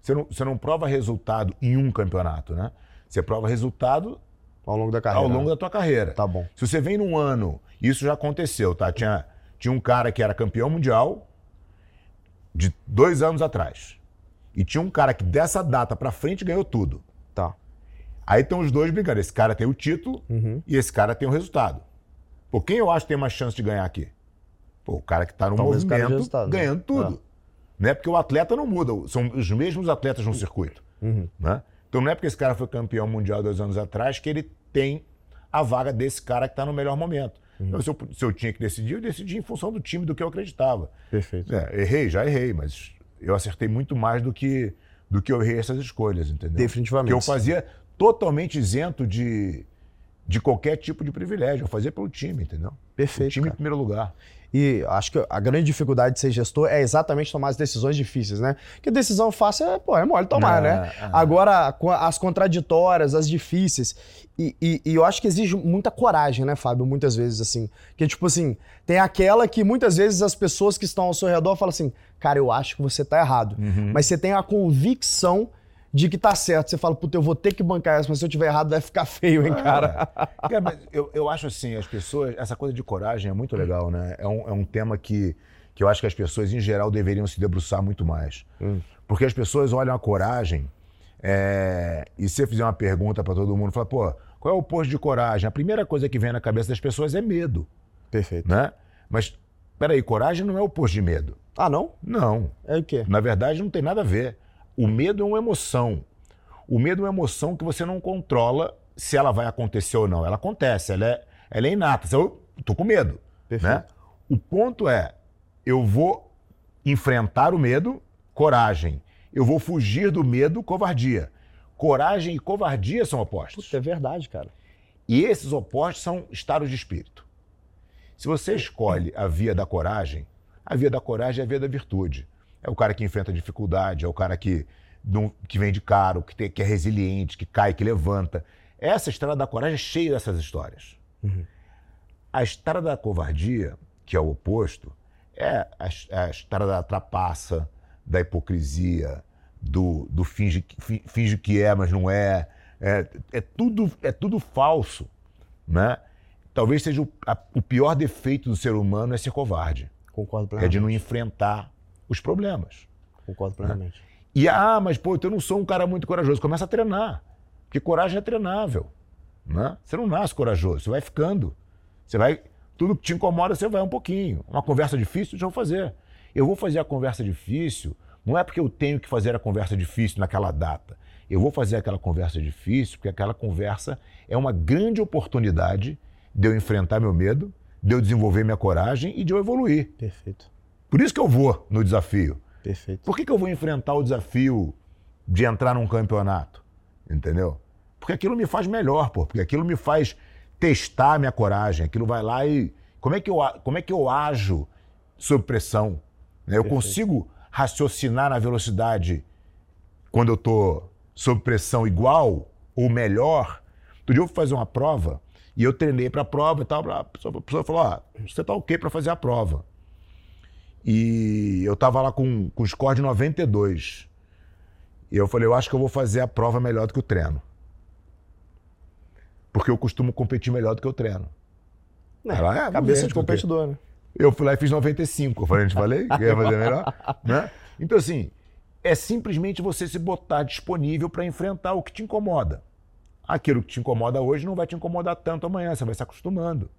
Você não, você não prova resultado em um campeonato, né? Você prova resultado ao longo da carreira? ao longo da tua carreira. Tá bom. Se você vem num ano, isso já aconteceu, tá? Tinha, tinha um cara que era campeão mundial de dois anos atrás. E tinha um cara que dessa data pra frente ganhou tudo. Tá. Aí estão os dois brincando. Esse cara tem o título Uhum. e esse cara tem o resultado. Pô, quem eu acho que tem mais chance de ganhar aqui? Pô, o cara que tá no Talvez movimento né? ganhando tudo. Né? Porque o atleta não muda, são os mesmos atletas no circuito. Uhum. Né? Então não é porque esse cara foi campeão mundial dois anos atrás que ele tem a vaga desse cara que está no melhor momento. Uhum. Então, se, eu, se eu tinha que decidir, eu decidi em função do time, do que eu acreditava. Perfeito. É, errei, já errei, mas eu acertei muito mais do que, do que eu errei essas escolhas, entendeu? Definitivamente. Que eu fazia totalmente isento de, de qualquer tipo de privilégio. Eu fazia pelo time, entendeu? Perfeito, O time em cara. primeiro lugar. E acho que a grande dificuldade de ser gestor é exatamente tomar as decisões difíceis, né? Porque decisão fácil é, pô, é mole tomar, É, né? é. Agora, as contraditórias, as difíceis. E, e- e eu acho que exige muita coragem, né, Fábio? Muitas vezes, assim. Que, tipo assim, tem aquela que muitas vezes as pessoas que estão ao seu redor falam assim, cara, eu acho que você tá errado. Uhum. Mas você tem a convicção de que tá certo. Você fala, puta, eu vou ter que bancar essa, mas se eu tiver errado vai ficar *laughs* feio, hein, cara? É, mas eu, eu acho assim, as pessoas, essa coisa de coragem é muito legal, né? É um, é um tema que, que eu acho que as pessoas, em geral, deveriam se debruçar muito mais. Porque as pessoas olham a coragem é, e se você fizer uma pergunta para todo mundo, fala, pô, qual é o oposto de coragem? A primeira coisa que vem na cabeça das pessoas é medo, Perfeito. né? Mas, peraí, coragem não é o oposto de medo. Ah, não? Não. É o quê? Na verdade, não tem nada a ver. O medo é uma emoção. O medo é uma emoção que você não controla se ela vai acontecer ou não. Ela acontece, ela é, ela é inata. Eu tô com medo. Perfeito. Né? O ponto é, eu vou enfrentar o medo, coragem. Eu vou fugir do medo, covardia. Coragem e covardia são opostos. Puta, é verdade, cara. E esses opostos são estados de espírito. Se você escolhe a via da coragem, a via da coragem é a via da virtude. É o cara que enfrenta dificuldade, é o cara que, não, que vem de caro, que, tem, que é resiliente, que cai, que levanta. Essa estrada da coragem é cheia dessas histórias. Uhum. A estrada da covardia, que é o oposto, é a, a estrada da trapaça, da hipocrisia, do, do finge, finge que é, mas não é. É, é, tudo, é tudo falso. Né? Talvez seja o, a, o pior defeito do ser humano é ser covarde. Concordo plenamente. É de não enfrentar os problemas. Concordo plenamente. Né? E, ah, mas pô, eu não sou um cara muito corajoso. Começa a treinar. Porque coragem é treinável. Né? Você não nasce corajoso, você vai ficando. Você vai. Tudo que te incomoda, você vai um pouquinho. Uma conversa difícil, deixa eu fazer. Eu vou fazer a conversa difícil, não é porque eu tenho que fazer a conversa difícil naquela data. Eu vou fazer aquela conversa difícil porque aquela conversa é uma grande oportunidade de eu enfrentar meu medo, de eu desenvolver minha coragem e de eu evoluir. Perfeito. Por isso que eu vou no desafio. Perfeito. Por que, que eu vou enfrentar o desafio de entrar num campeonato? Entendeu? Porque aquilo me faz melhor, pô. Porque aquilo me faz testar a minha coragem. Aquilo vai lá e. Como é que eu, como é que eu ajo sob pressão? Né? Eu consigo raciocinar na velocidade quando eu estou sob pressão igual ou melhor. Outro dia eu fui fazer uma prova e eu treinei para a prova e tal. A pessoa, a pessoa falou: ah, você está ok para fazer a prova. E eu estava lá com, com score de 92. E eu falei: eu acho que eu vou fazer a prova melhor do que o treino. Porque eu costumo competir melhor do que eu treino. É, Ela, é cabeça de competidor, né? Eu fui lá e fiz 95. Eu falei, te falei que ia fazer melhor. *laughs* Né? Então, assim, é simplesmente você se botar disponível para enfrentar o que te incomoda aquilo que te incomoda hoje não vai te incomodar tanto amanhã, você vai se acostumando.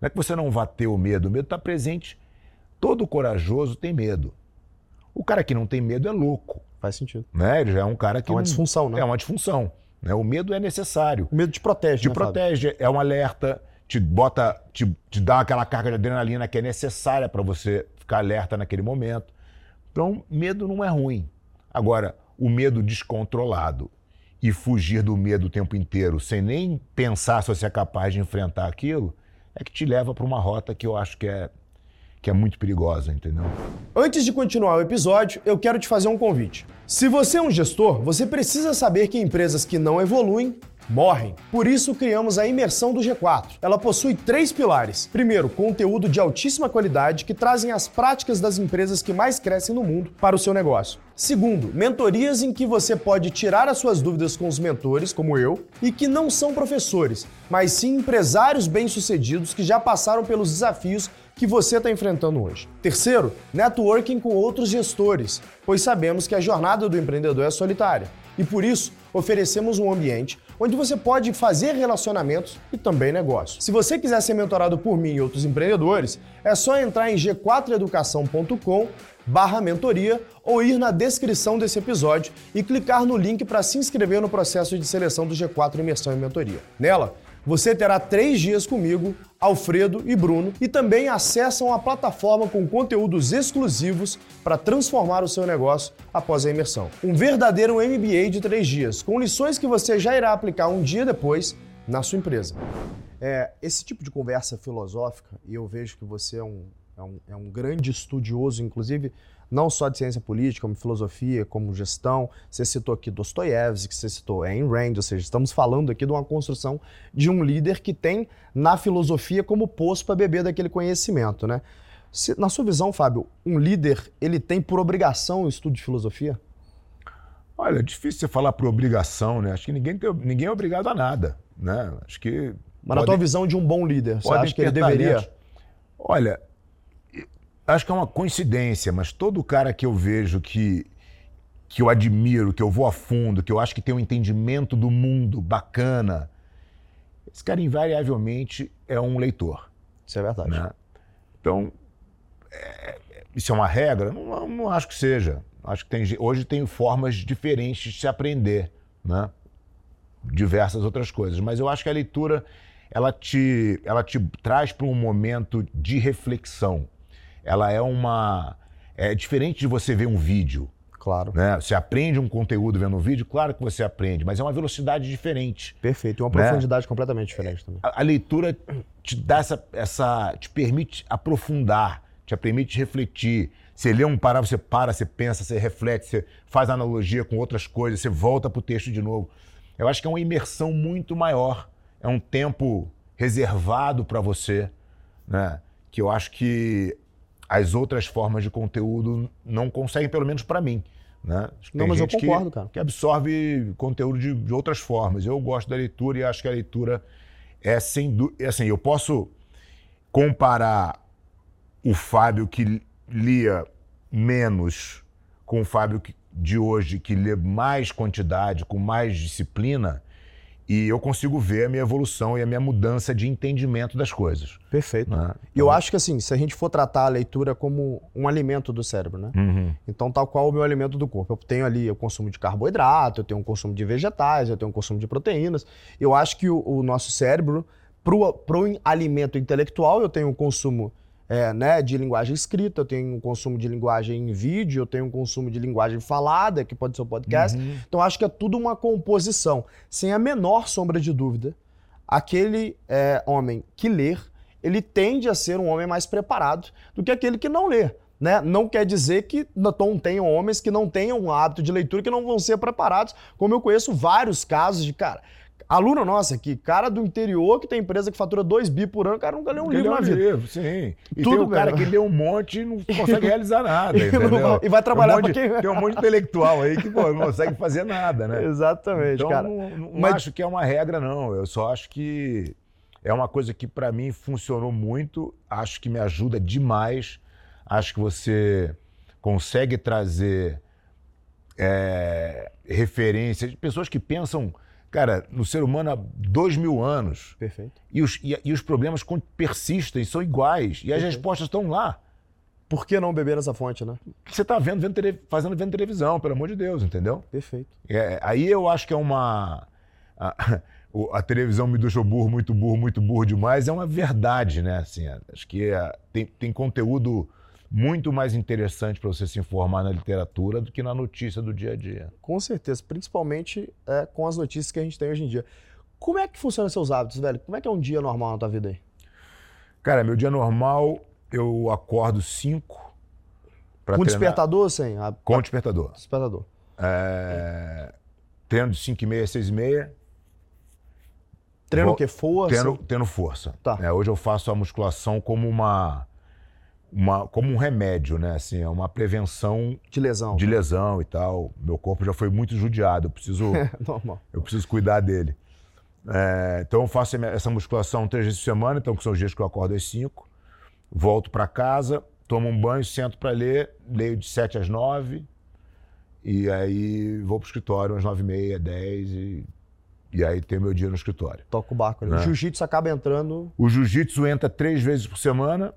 Não é que você não vá ter o medo, o medo está presente. Todo corajoso tem medo. O cara que não tem medo é louco. Faz sentido. Né? Ele já é um cara que. É uma não... disfunção, né? É uma disfunção. Né? O medo é necessário. O medo te protege. Te né, protege, Fábio? é um alerta, te bota, te, te dá aquela carga de adrenalina que é necessária para você ficar alerta naquele momento. Então, medo não é ruim. Agora, o medo descontrolado e fugir do medo o tempo inteiro, sem nem pensar se você é capaz de enfrentar aquilo, é que te leva para uma rota que eu acho que é, que é muito perigosa, entendeu? Antes de continuar o episódio, eu quero te fazer um convite. Se você é um gestor, você precisa saber que empresas que não evoluem morrem. Por isso criamos a imersão do G4. Ela possui três pilares. Primeiro, conteúdo de altíssima qualidade que trazem as práticas das empresas que mais crescem no mundo para o seu negócio. Segundo, mentorias em que você pode tirar as suas dúvidas com os mentores, como eu, e que não são professores, mas sim empresários bem-sucedidos que já passaram pelos desafios que você está enfrentando hoje. Terceiro, networking com outros gestores, pois sabemos que a jornada do empreendedor é solitária. E por isso, oferecemos um ambiente onde você pode fazer relacionamentos e também negócios. Se você quiser ser mentorado por mim e outros empreendedores, é só entrar em g4educação.com barra mentoria ou ir na descrição desse episódio e clicar no link para se inscrever no processo de seleção do G4 Imersão e Mentoria. Nela, você terá três dias comigo, Alfredo e Bruno, e também acessam a plataforma com conteúdos exclusivos para transformar o seu negócio após a imersão. Um verdadeiro MBA de três dias, com lições que você já irá aplicar um dia depois na sua empresa. É, esse tipo de conversa filosófica, e eu vejo que você é um, é um, é um grande estudioso, inclusive não só de ciência política, como filosofia, como gestão. Você citou aqui Dostoiévski, você citou Ayn Rand, ou seja, estamos falando aqui de uma construção de um líder que tem na filosofia como poço para beber daquele conhecimento, né? Se, na sua visão, Fábio, um líder, ele tem por obrigação o estudo de filosofia? Olha, é difícil você falar por obrigação, né? Acho que ninguém, tem, ninguém é obrigado a nada, né? Acho que... Mas na tua visão de um bom líder, você acha que ele deveria... Olha, acho que é uma coincidência, mas todo cara que eu vejo que, que eu admiro, que eu vou a fundo, que eu acho que tem um entendimento do mundo bacana, esse cara invariavelmente é um leitor. Isso é verdade. Né? Então, é, isso é uma regra? Não, não, acho que seja. Acho que tem, hoje tem formas diferentes de se aprender. né? Diversas outras coisas. Mas eu acho que a leitura ela te, ela te traz para um momento de reflexão. Ela é uma. É diferente de você ver um vídeo. Claro. Né? Você aprende um conteúdo vendo um vídeo, claro que você aprende, mas é uma velocidade diferente. Perfeito, e uma né? profundidade completamente diferente também. A, a, leitura te dá essa, essa. te permite aprofundar, te permite refletir. Você lê um parágrafo, você para, você pensa, você reflete, você faz analogia com outras coisas, você volta para o texto de novo. Eu acho que é uma imersão muito maior. É um tempo reservado para você, né? Que eu acho que as outras formas de conteúdo não conseguem, pelo menos para mim. Né? Não, mas eu concordo, que, cara. Que absorve conteúdo de, de, outras formas. Eu gosto da leitura e acho que a leitura é sem dúvida. É assim, eu posso comparar o Fábio que lia menos com o Fábio de hoje que lê mais quantidade, com mais disciplina, e eu consigo ver a minha evolução e a minha mudança de entendimento das coisas. Perfeito. Né? E eu acho que assim, se a gente for tratar a leitura como um alimento do cérebro, né? Uhum. Então, tal qual o meu alimento do corpo. Eu tenho ali o consumo de carboidrato, eu tenho um consumo de vegetais, eu tenho um consumo de proteínas. Eu acho que o, o nosso cérebro, para o alimento intelectual, eu tenho um consumo é, né, de linguagem escrita, eu tenho um consumo de linguagem em vídeo, eu tenho um consumo de linguagem falada, que pode ser o podcast. Uhum. Então acho que é tudo uma composição. Sem a menor sombra de dúvida, aquele é, homem que ler, ele tende a ser um homem mais preparado do que aquele que não lê. Né? Não quer dizer que não tenham homens que não tenham um hábito de leitura que não vão ser preparados, como eu conheço vários casos de cara Aluno nosso aqui, cara do interior que tem empresa que fatura 2 bi por ano, o cara nunca leu um livro na vida. Livro, sim. E Tudo tem o cara que lê um monte e não *laughs* consegue realizar nada, entendeu? E vai trabalhar tem um, monte, quem... tem um monte de intelectual aí que pô, não consegue fazer nada, né? Exatamente, então, cara. Não, não Mas... acho que é uma regra, não. Eu só acho que é uma coisa que para mim funcionou muito, acho que me ajuda demais. Acho que você consegue trazer é, referências de pessoas que pensam cara, no ser humano há dois mil anos. Perfeito. E os, e, e os problemas persistem, são iguais. E Perfeito. as respostas estão lá. Por que não beber nessa fonte, né? Você está vendo, vendo tele, fazendo vendo televisão, pelo amor de Deus, entendeu? Perfeito. É, aí eu acho que é uma. A, *laughs* a, televisão me deixou burro, muito burro, muito burro demais. É uma verdade, né? Assim, acho que é, tem, tem conteúdo muito mais interessante para você se informar na literatura do que na notícia do dia a dia. Com certeza, principalmente é, com as notícias que a gente tem hoje em dia. Como é que funcionam seus hábitos, velho? Como é que é um dia normal na tua vida aí? Cara, meu dia normal, eu acordo 5 Com treinar. despertador, sem? A... Com despertador. Despertador. É... Treino de 5 e meia, 6 e meia. Treino Vou... o quê? Força? Treino, treino força. Tá. É, hoje eu faço a musculação como uma uma, como um remédio, né? Assim, é uma prevenção de lesão, de lesão e tal. Meu corpo já foi muito judiado, eu preciso, *laughs* Normal. eu preciso cuidar dele. É, então eu faço essa musculação três vezes por semana, então que são os dias que eu acordo às cinco, volto para casa, tomo um banho, sento para ler, leio de sete às nove e aí vou pro escritório às nove e meia, dez e e aí tem meu dia no escritório. Toca o barco ali. Né? O jiu-jitsu acaba entrando. O jiu-jitsu entra três vezes por semana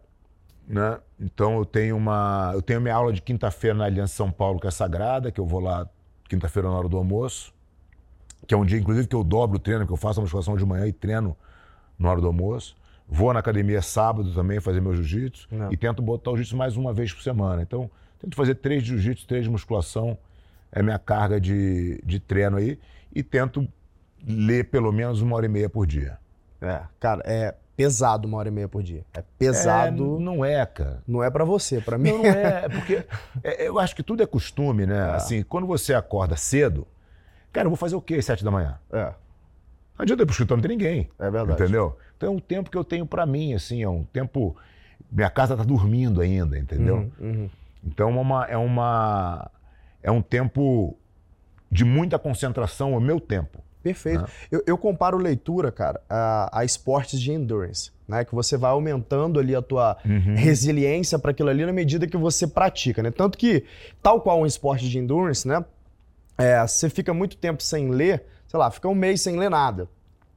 né? Então eu tenho uma, eu tenho minha aula de quinta-feira na Aliança São Paulo que é sagrada, que eu vou lá quinta-feira na hora do almoço, que é um dia inclusive que eu dobro o treino, que eu faço a musculação de manhã e treino na hora do almoço. Vou na academia sábado também fazer meu jiu-jitsu e tento botar o jiu-jitsu mais uma vez por semana. Então, tento fazer três de jiu-jitsu, três de musculação, é minha carga de, de treino aí. E tento ler pelo menos uma hora e meia por dia. É, cara, é, pesado uma hora e meia por dia. É pesado. É, não é, cara. Não é para você, para mim. Não, não é, *laughs* é porque é, eu acho que tudo é costume, né? É. Assim, quando você acorda cedo, cara, eu vou fazer o quê às sete da manhã? É. Não adianta ir pro escritório, não tem ninguém. É verdade. Entendeu? Então é um tempo que eu tenho para mim, assim, é um tempo. Minha casa tá dormindo ainda, entendeu? Uhum, uhum. Então é uma, é uma. É um tempo de muita concentração, é o meu tempo. Perfeito. Eu, eu, comparo leitura, cara, a, a, esportes de endurance, né? Que você vai aumentando ali a tua uhum. resiliência para aquilo ali na medida que você pratica, né? Tanto que, tal qual um esporte de endurance, né? É, você fica muito tempo sem ler, sei lá, fica um mês sem ler nada.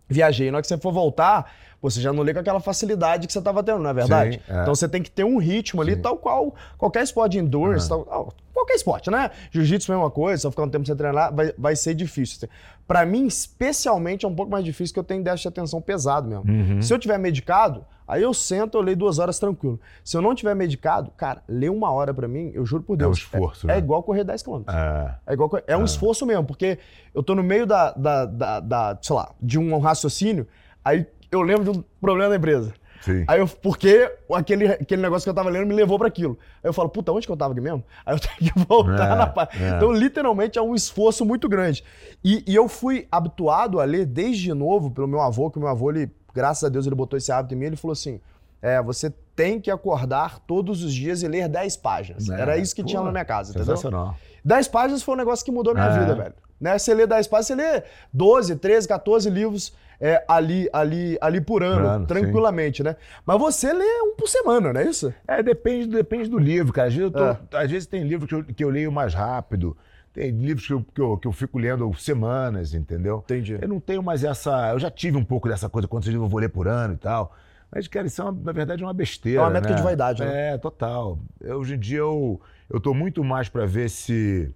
Viajei, na hora que você for voltar, você já não lê com aquela facilidade que você estava tendo, não é verdade? Sim, é. Então você tem que ter um ritmo ali, Sim. tal qual qualquer esporte de endurance, tal- tal- qualquer esporte, né? Jiu-jitsu é uma coisa, só ficar um tempo sem treinar, vai, vai ser difícil. Pra mim, especialmente, é um pouco mais difícil que eu tenho déficit de atenção pesado mesmo. Uhum. Se eu tiver medicado, aí eu sento, eu leio duas horas tranquilo. Se eu não tiver medicado, cara, ler uma hora pra mim, eu juro por É um Deus. esforço, é, né? é igual correr 10 km. É. É, igual, é um esforço mesmo, porque eu tô no meio da, da, da, da, sei lá, de um raciocínio, aí eu lembro de um problema da empresa. Sim. Aí eu, porque aquele, aquele negócio que eu tava lendo me levou pra aquilo. Aí eu falo, puta, onde que eu tava aqui mesmo? Aí eu *laughs* tenho que voltar É, na parte. é. Então, literalmente, é um esforço muito grande. E, e eu fui habituado a ler desde novo pelo meu avô, que o meu avô, ele, graças a Deus, ele botou esse hábito em mim, ele falou assim: é, você tem que acordar todos os dias e ler 10 páginas. É, Era isso que pô, tinha na minha casa, entendeu? Sensacional. 10 páginas foi um negócio que mudou a minha É. vida, velho. Né? Você lê 10 páginas, você lê 12, 13, 14 livros é, ali, ali, ali por ano, ano, tranquilamente, né? Mas você lê um por semana, não é isso? É, depende, depende do livro, cara. Às vezes, tô- É. às vezes tem livro que eu, que eu leio mais rápido, tem livros que eu, que, eu, que eu fico lendo semanas, entendeu? Entendi. Eu não tenho mais essa. Eu já tive um pouco dessa coisa, quantos livros eu vou ler por ano e tal. Mas, cara, isso é uma- na verdade é uma besteira. É uma métrica né? de vaidade, né? É, total. Eu, hoje em dia eu, eu tô muito mais para ver se,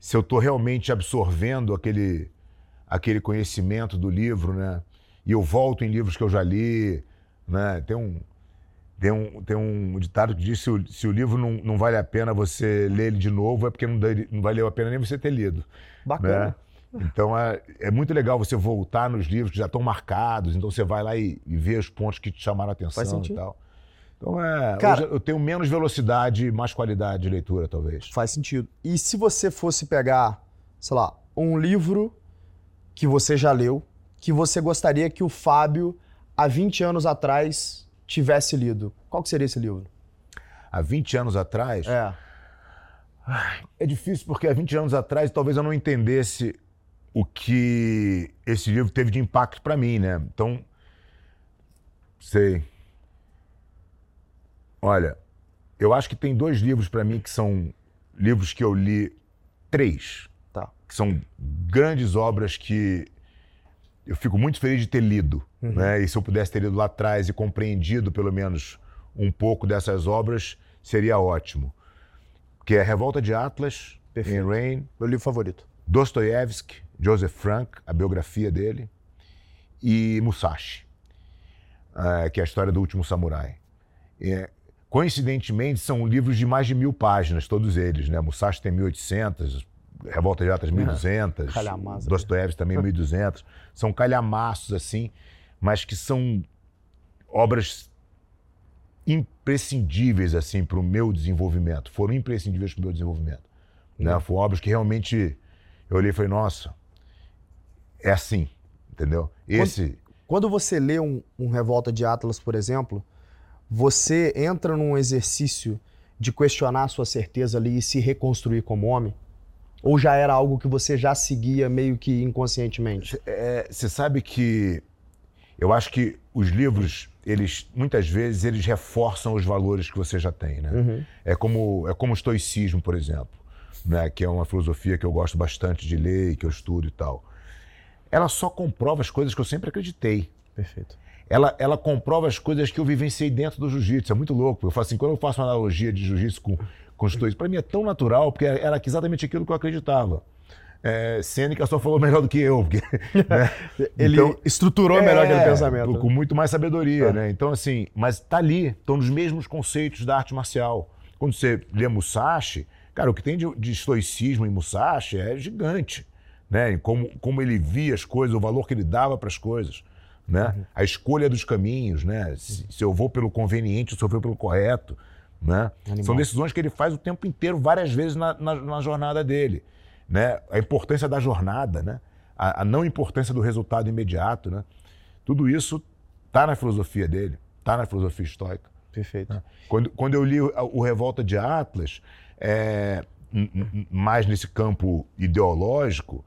se eu tô realmente absorvendo aquele, aquele conhecimento do livro, né? E eu volto em livros que eu já li, né? Tem um, tem um, tem um ditado que diz se o, se o livro não, não vale a pena você ler ele de novo, é porque não, não valeu a pena nem você ter lido. Bacana. Né? Então é, é muito legal você voltar nos livros que já estão marcados, então você vai lá e, e vê os pontos que te chamaram a atenção e tal. Então é. Cara- eu tenho menos velocidade e mais qualidade de leitura, talvez. Faz sentido. E se você fosse pegar, sei lá, um livro que você já leu, que você gostaria que o Fábio, há 20 anos atrás, tivesse lido, qual que seria esse livro? Há 20 anos atrás. É. É difícil porque há 20 anos atrás talvez eu não entendesse o que esse livro teve de impacto para mim, né? Então, sei. Olha, eu acho que tem dois livros para mim que são livros que eu li, três. Que são grandes obras que eu fico muito feliz de ter lido, né? E se eu pudesse ter lido lá atrás e compreendido pelo menos um pouco dessas obras, seria ótimo. Que é Revolta de Atlas, Perfeito. em Rain, Meu livro favorito. Dostoiévski, Joseph Frank, a biografia dele, e Musashi, eh, que é a história do último samurai. É, coincidentemente, são livros de mais de mil páginas, todos eles. Né? Musashi tem 1.800, Revolta de Atlas 1.200, Calhamaço, Dostoiévski também 1.200. São calhamaços, assim, mas que são obras imprescindíveis assim para o meu desenvolvimento. Foram imprescindíveis para o meu desenvolvimento. Né? Foram obras que realmente eu olhei e falei, nossa, é assim, entendeu? Esse, Quando você lê um, um Revolta de Atlas, por exemplo, você entra num exercício de questionar a sua certeza ali e se reconstruir como homem? Ou já era algo que você já seguia meio que inconscientemente? é, você sabe que eu acho que os livros, eles muitas vezes eles reforçam os valores que você já tem, né? É como é como o estoicismo, por exemplo, né? Que é uma filosofia que eu gosto bastante de ler e que eu estudo e tal. Ela só comprova as coisas que eu sempre acreditei. Perfeito. ela, ela comprova as coisas que eu vivenciei dentro do jiu-jitsu. É muito louco. Eu faço assim, quando eu faço uma analogia de jiu-jitsu com, os dois, para mim é tão natural, porque era exatamente aquilo que eu acreditava. É, Sêneca só falou melhor do que eu. Porque, *laughs* né? Ele Então, estruturou melhor aquele pensamento. Com muito mais sabedoria, né? Então, assim, mas tá ali, estão nos mesmos conceitos da arte marcial. Quando você lê Musashi, cara, o que tem de, de estoicismo em Musashi é gigante, né? Em como, como ele via as coisas, o valor que ele dava para as coisas, né? Uhum. A escolha dos caminhos, né? Se, se eu vou pelo conveniente ou se eu vou pelo correto, né? Animal. São decisões que ele faz o tempo inteiro, várias vezes na, na, na jornada dele, né? A importância da jornada, né? A, a não importância do resultado imediato, né? Tudo isso tá na filosofia dele, tá na filosofia estoica. Perfeito. Quando, quando eu li o, o Revolta de Atlas, é, mais nesse campo ideológico,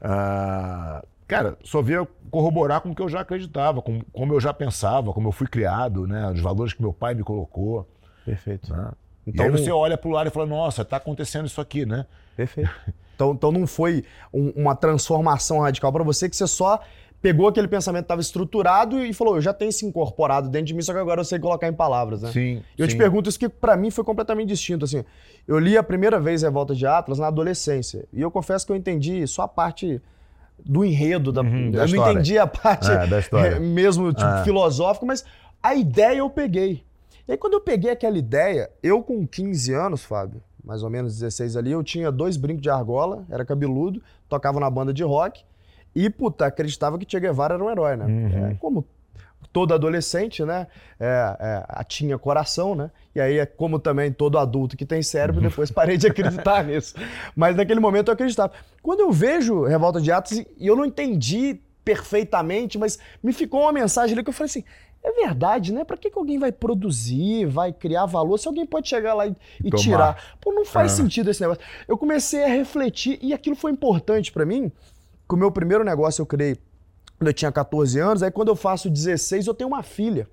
ah, cara, só via corroborar com o que eu já acreditava, com, como eu já pensava, como eu fui criado, né? Os valores que meu pai me colocou. Perfeito. Né? Então- e aí você olha pro lado e fala, nossa, tá acontecendo isso aqui, né? Perfeito. Então, então não foi um- uma transformação radical para você que você só pegou aquele pensamento que estava estruturado e falou: eu já tenho isso incorporado dentro de mim, só que agora eu sei colocar em palavras, né? Sim. Eu sim. te pergunto isso que para mim foi completamente distinto. Assim, eu li a primeira vez Revolta de Atlas na adolescência e eu confesso que eu entendi só a parte do enredo da. Uhum, da eu não história. entendi a parte É, *laughs* mesmo tipo, Ah. filosófica, mas a ideia eu peguei. E aí quando eu peguei aquela ideia, eu com 15 anos, Fábio, mais ou menos 16 ali, eu tinha dois brincos de argola, era cabeludo, tocava na banda de rock e, puta, acreditava que Che Guevara era um herói, né? Uhum. É, como todo adolescente, né? É, é, tinha coração, né? E aí é como também todo adulto que tem cérebro, depois parei de acreditar *laughs* nisso. Mas naquele momento eu acreditava. Quando eu vejo Revolta de Atos, e eu não entendi perfeitamente, mas me ficou uma mensagem ali que eu falei assim. É verdade, né? Pra que, que alguém vai produzir, vai criar valor, se alguém pode chegar lá e, e tirar? Pô, não faz Ah. sentido esse negócio. Eu comecei a refletir e aquilo foi importante pra mim. Que o meu primeiro negócio eu criei quando eu tinha 14 anos, aí quando eu faço 16 eu tenho uma filha.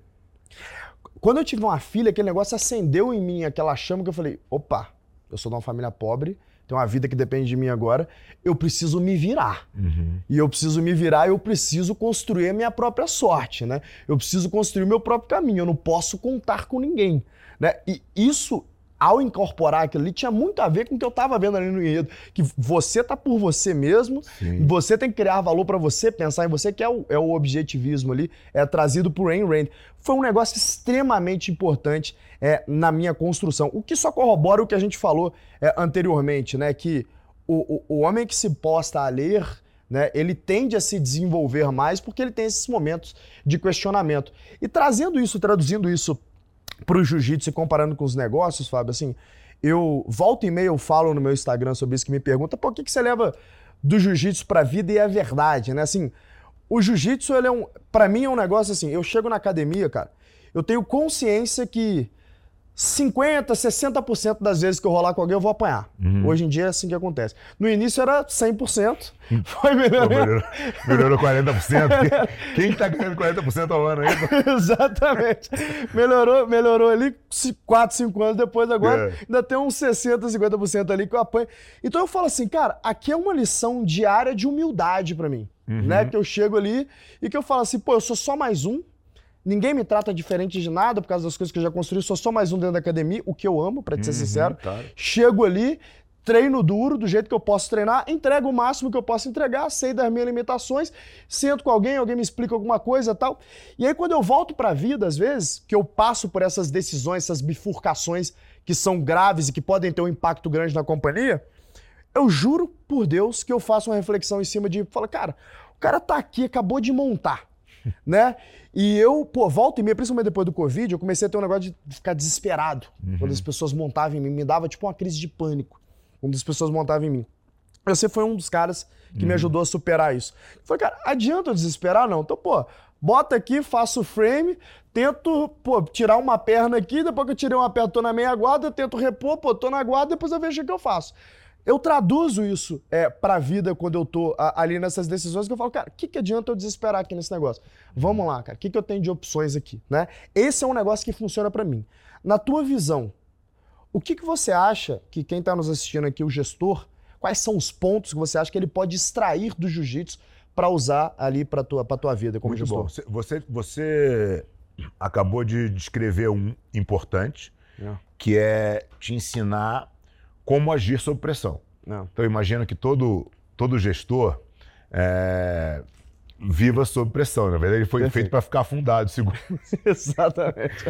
Quando eu tive uma filha, aquele negócio acendeu em mim aquela chama que eu falei: opa, eu sou de uma família pobre, tenho uma vida que depende de mim agora, eu preciso me virar. Uhum. E eu preciso me virar, eu preciso construir a minha própria sorte, né? Eu preciso construir o meu próprio caminho, eu não posso contar com ninguém, né? E isso, ao incorporar aquilo ali, tinha muito a ver com o que eu tava vendo ali no enredo, que você tá por você mesmo, Sim. você tem que criar valor para você, pensar em você, que é o, é o objetivismo ali, é trazido por Ayn Rand. Foi um negócio extremamente importante é, na minha construção. O que só corrobora o que a gente falou é, anteriormente, né? Que o, o, o homem que se posta a ler, né? Ele tende a se desenvolver mais porque ele tem esses momentos de questionamento. E trazendo isso, traduzindo isso para o jiu-jitsu e comparando com os negócios, Fábio, assim, eu volta e meia eu falo no meu Instagram sobre isso que me pergunta, por que, que você leva do jiu-jitsu para a vida e é verdade, né? Assim, o jiu-jitsu, ele é um, para mim é um negócio assim, eu chego na academia, cara, eu tenho consciência que 50, 60% das vezes que eu rolar com alguém eu vou apanhar. Hoje em dia é assim que acontece. No início era 100%, *laughs* foi Pô, melhorando. melhorou, melhorou 40%. Quem- *laughs* Quem tá ganhando 40% ao ano aí? pô? *laughs* Exatamente. Melhorou, melhorou ali 4, 5 anos depois, agora É. ainda tem uns 60, 50% ali que eu apanho. Então eu falo assim, cara, aqui é uma lição diária de humildade pra mim. Né? Que eu chego ali e que eu falo assim, pô, eu sou só mais um. Ninguém me trata diferente de nada por causa das coisas que eu já construí. Sou só mais um dentro da academia, o que eu amo, te ser sincero. claro. Chego ali, treino duro, do jeito que eu posso treinar, entrego o máximo que eu posso entregar, sei das minhas limitações, sento com alguém, alguém me explica alguma coisa e tal. E aí, quando eu volto pra vida, às vezes, que eu passo por essas decisões, essas bifurcações que são graves e que podem ter um impacto grande na companhia, eu juro por Deus que eu faço uma reflexão em cima de, fala, cara, o cara tá aqui, acabou de montar, *laughs* né? E eu, pô, volta e meia, principalmente depois do Covid, eu comecei a ter um negócio de ficar desesperado. Quando as pessoas montavam em mim, me dava tipo uma crise de pânico. Quando as pessoas montavam em mim. Você foi um dos caras que me ajudou a superar isso. Falei, cara, adianta eu desesperar? Não. Então, pô, bota aqui, faço o frame, tento, pô, tirar uma perna aqui, depois que eu tirei uma perna, tô na meia guarda, tento repor, pô, tô na guarda, depois eu vejo o que eu faço. Eu traduzo isso é, pra vida quando eu tô a- ali nessas decisões que eu falo, cara, o que, que adianta eu desesperar aqui nesse negócio? Vamos lá, cara, o que, que eu tenho de opções aqui, né? Esse é um negócio que funciona pra mim. Na tua visão, o que, que você acha que quem está nos assistindo aqui, o gestor, quais são os pontos que você acha que ele pode extrair do jiu-jitsu para usar ali para tua, pra tua vida como Muito gestor? bom. Você, você, você acabou de descrever um importante, É. que é te ensinar como agir sob pressão. Não. Então, eu imagino que todo, todo gestor é, viva sob pressão. Na verdade, ele foi Perfeito. feito para ficar afundado, segundo, *laughs* Exatamente.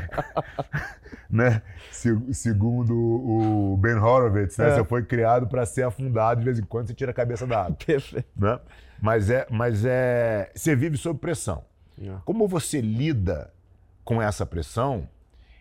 *laughs* né? Se- segundo o Ben Horowitz. Né? É. Você foi criado para ser afundado, de vez em quando você tira a cabeça da água. Perfeito. né? Mas é, mas é, você vive sob pressão. É. Como você lida com essa pressão?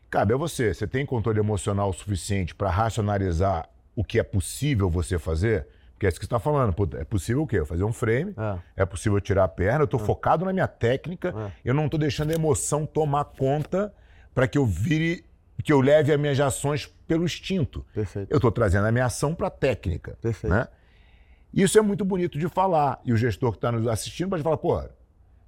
Cabe a você. Você tem controle emocional suficiente para racionalizar o que é possível você fazer? Porque é isso que você está falando. Pô, é possível o quê? Eu fazer um frame, É. é possível tirar a perna, eu estou focado na minha técnica, É. eu não estou deixando a emoção tomar conta para que eu vire, que eu leve as minhas ações pelo instinto. Perfeito. Eu estou trazendo a minha ação para a técnica. Perfeito. Né? Isso é muito bonito de falar. E o gestor que está nos assistindo pode falar, pô,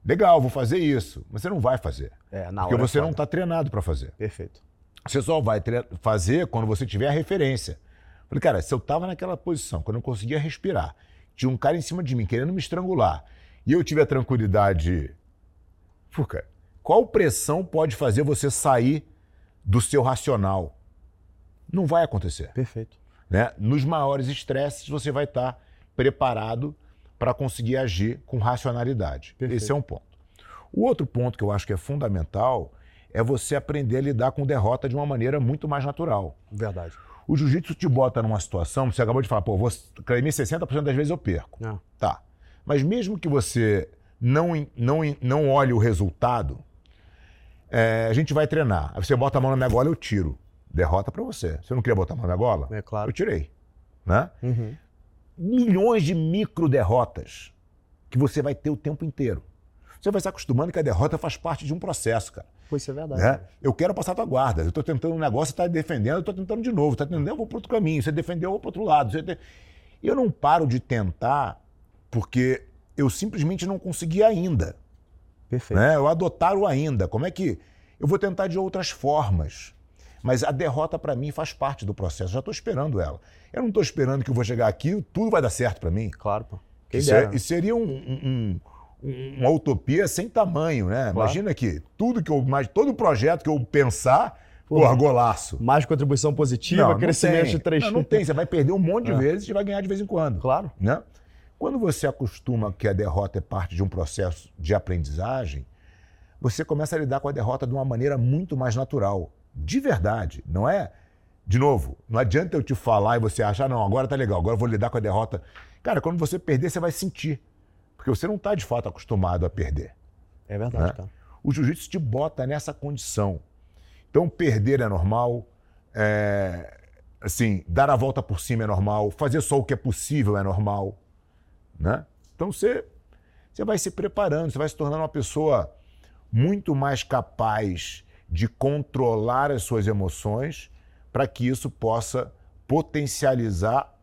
legal, vou fazer isso. Mas você não vai fazer. É, na porque é você não está treinado para fazer. Perfeito. Você só vai fazer quando você tiver a referência. Falei, cara, se eu estava naquela posição, quando eu não conseguia respirar, tinha um cara em cima de mim querendo me estrangular, e eu tive a tranquilidade. Fuca, qual pressão pode fazer você sair do seu racional? Não vai acontecer. Perfeito. Né? Nos maiores estresses, você vai estar preparado para conseguir agir com racionalidade. Perfeito. Esse é um ponto. O outro ponto que eu acho que é fundamental é você aprender a lidar com derrota de uma maneira muito mais natural. Verdade. O jiu-jitsu te bota numa situação, você acabou de falar, pô, vou academia 60% das vezes eu perco. Não. Tá. Mas mesmo que você não, não, não olhe o resultado, é, a gente vai treinar. Aí você bota a mão na minha gola, eu tiro. Derrota para você. Você não queria botar a mão na minha gola? É claro. Eu tirei. Né? Uhum. Milhões de micro derrotas que você vai ter o tempo inteiro. Você vai se acostumando que a derrota faz parte de um processo, cara. Pois isso é verdade. Né? Eu quero passar a tua guarda. Eu estou tentando um negócio, você está defendendo, eu estou tentando de novo. Está tentando, eu vou para outro caminho. Você defendeu, eu vou para outro lado. Você te... Eu não paro de tentar porque eu simplesmente não consegui ainda. Perfeito. Né? Eu adotar o ainda. Como é que. Eu vou tentar de outras formas. Mas a derrota para mim faz parte do processo. Eu já estou esperando ela. Eu não estou esperando que eu vou chegar aqui tudo vai dar certo para mim. Claro, pô. Quem Isso, é, isso seria um, um, um, uma utopia sem tamanho, né? Claro. Imagina que tudo que eu. Todo projeto que eu pensar, Pô, porra, golaço. Mais contribuição positiva, crescimento de três Não, não tem. Você vai perder um monte de É. vezes e vai ganhar de vez em quando. Claro. Né? Quando você acostuma que a derrota é parte de um processo de aprendizagem, você começa a lidar com a derrota de uma maneira muito mais natural. De verdade. Não é. De novo, não adianta eu te falar e você achar, não, agora tá legal, agora eu vou lidar com a derrota. Cara, quando você perder, você vai sentir. Porque você não está de fato acostumado a perder. É verdade, Né? cara. O jiu-jitsu te bota nessa condição. Então, perder é normal, é, assim, dar a volta por cima é normal, fazer só o que é possível é normal, né? Então, você, você vai se preparando, você vai se tornando uma pessoa muito mais capaz de controlar as suas emoções para que isso possa potencializar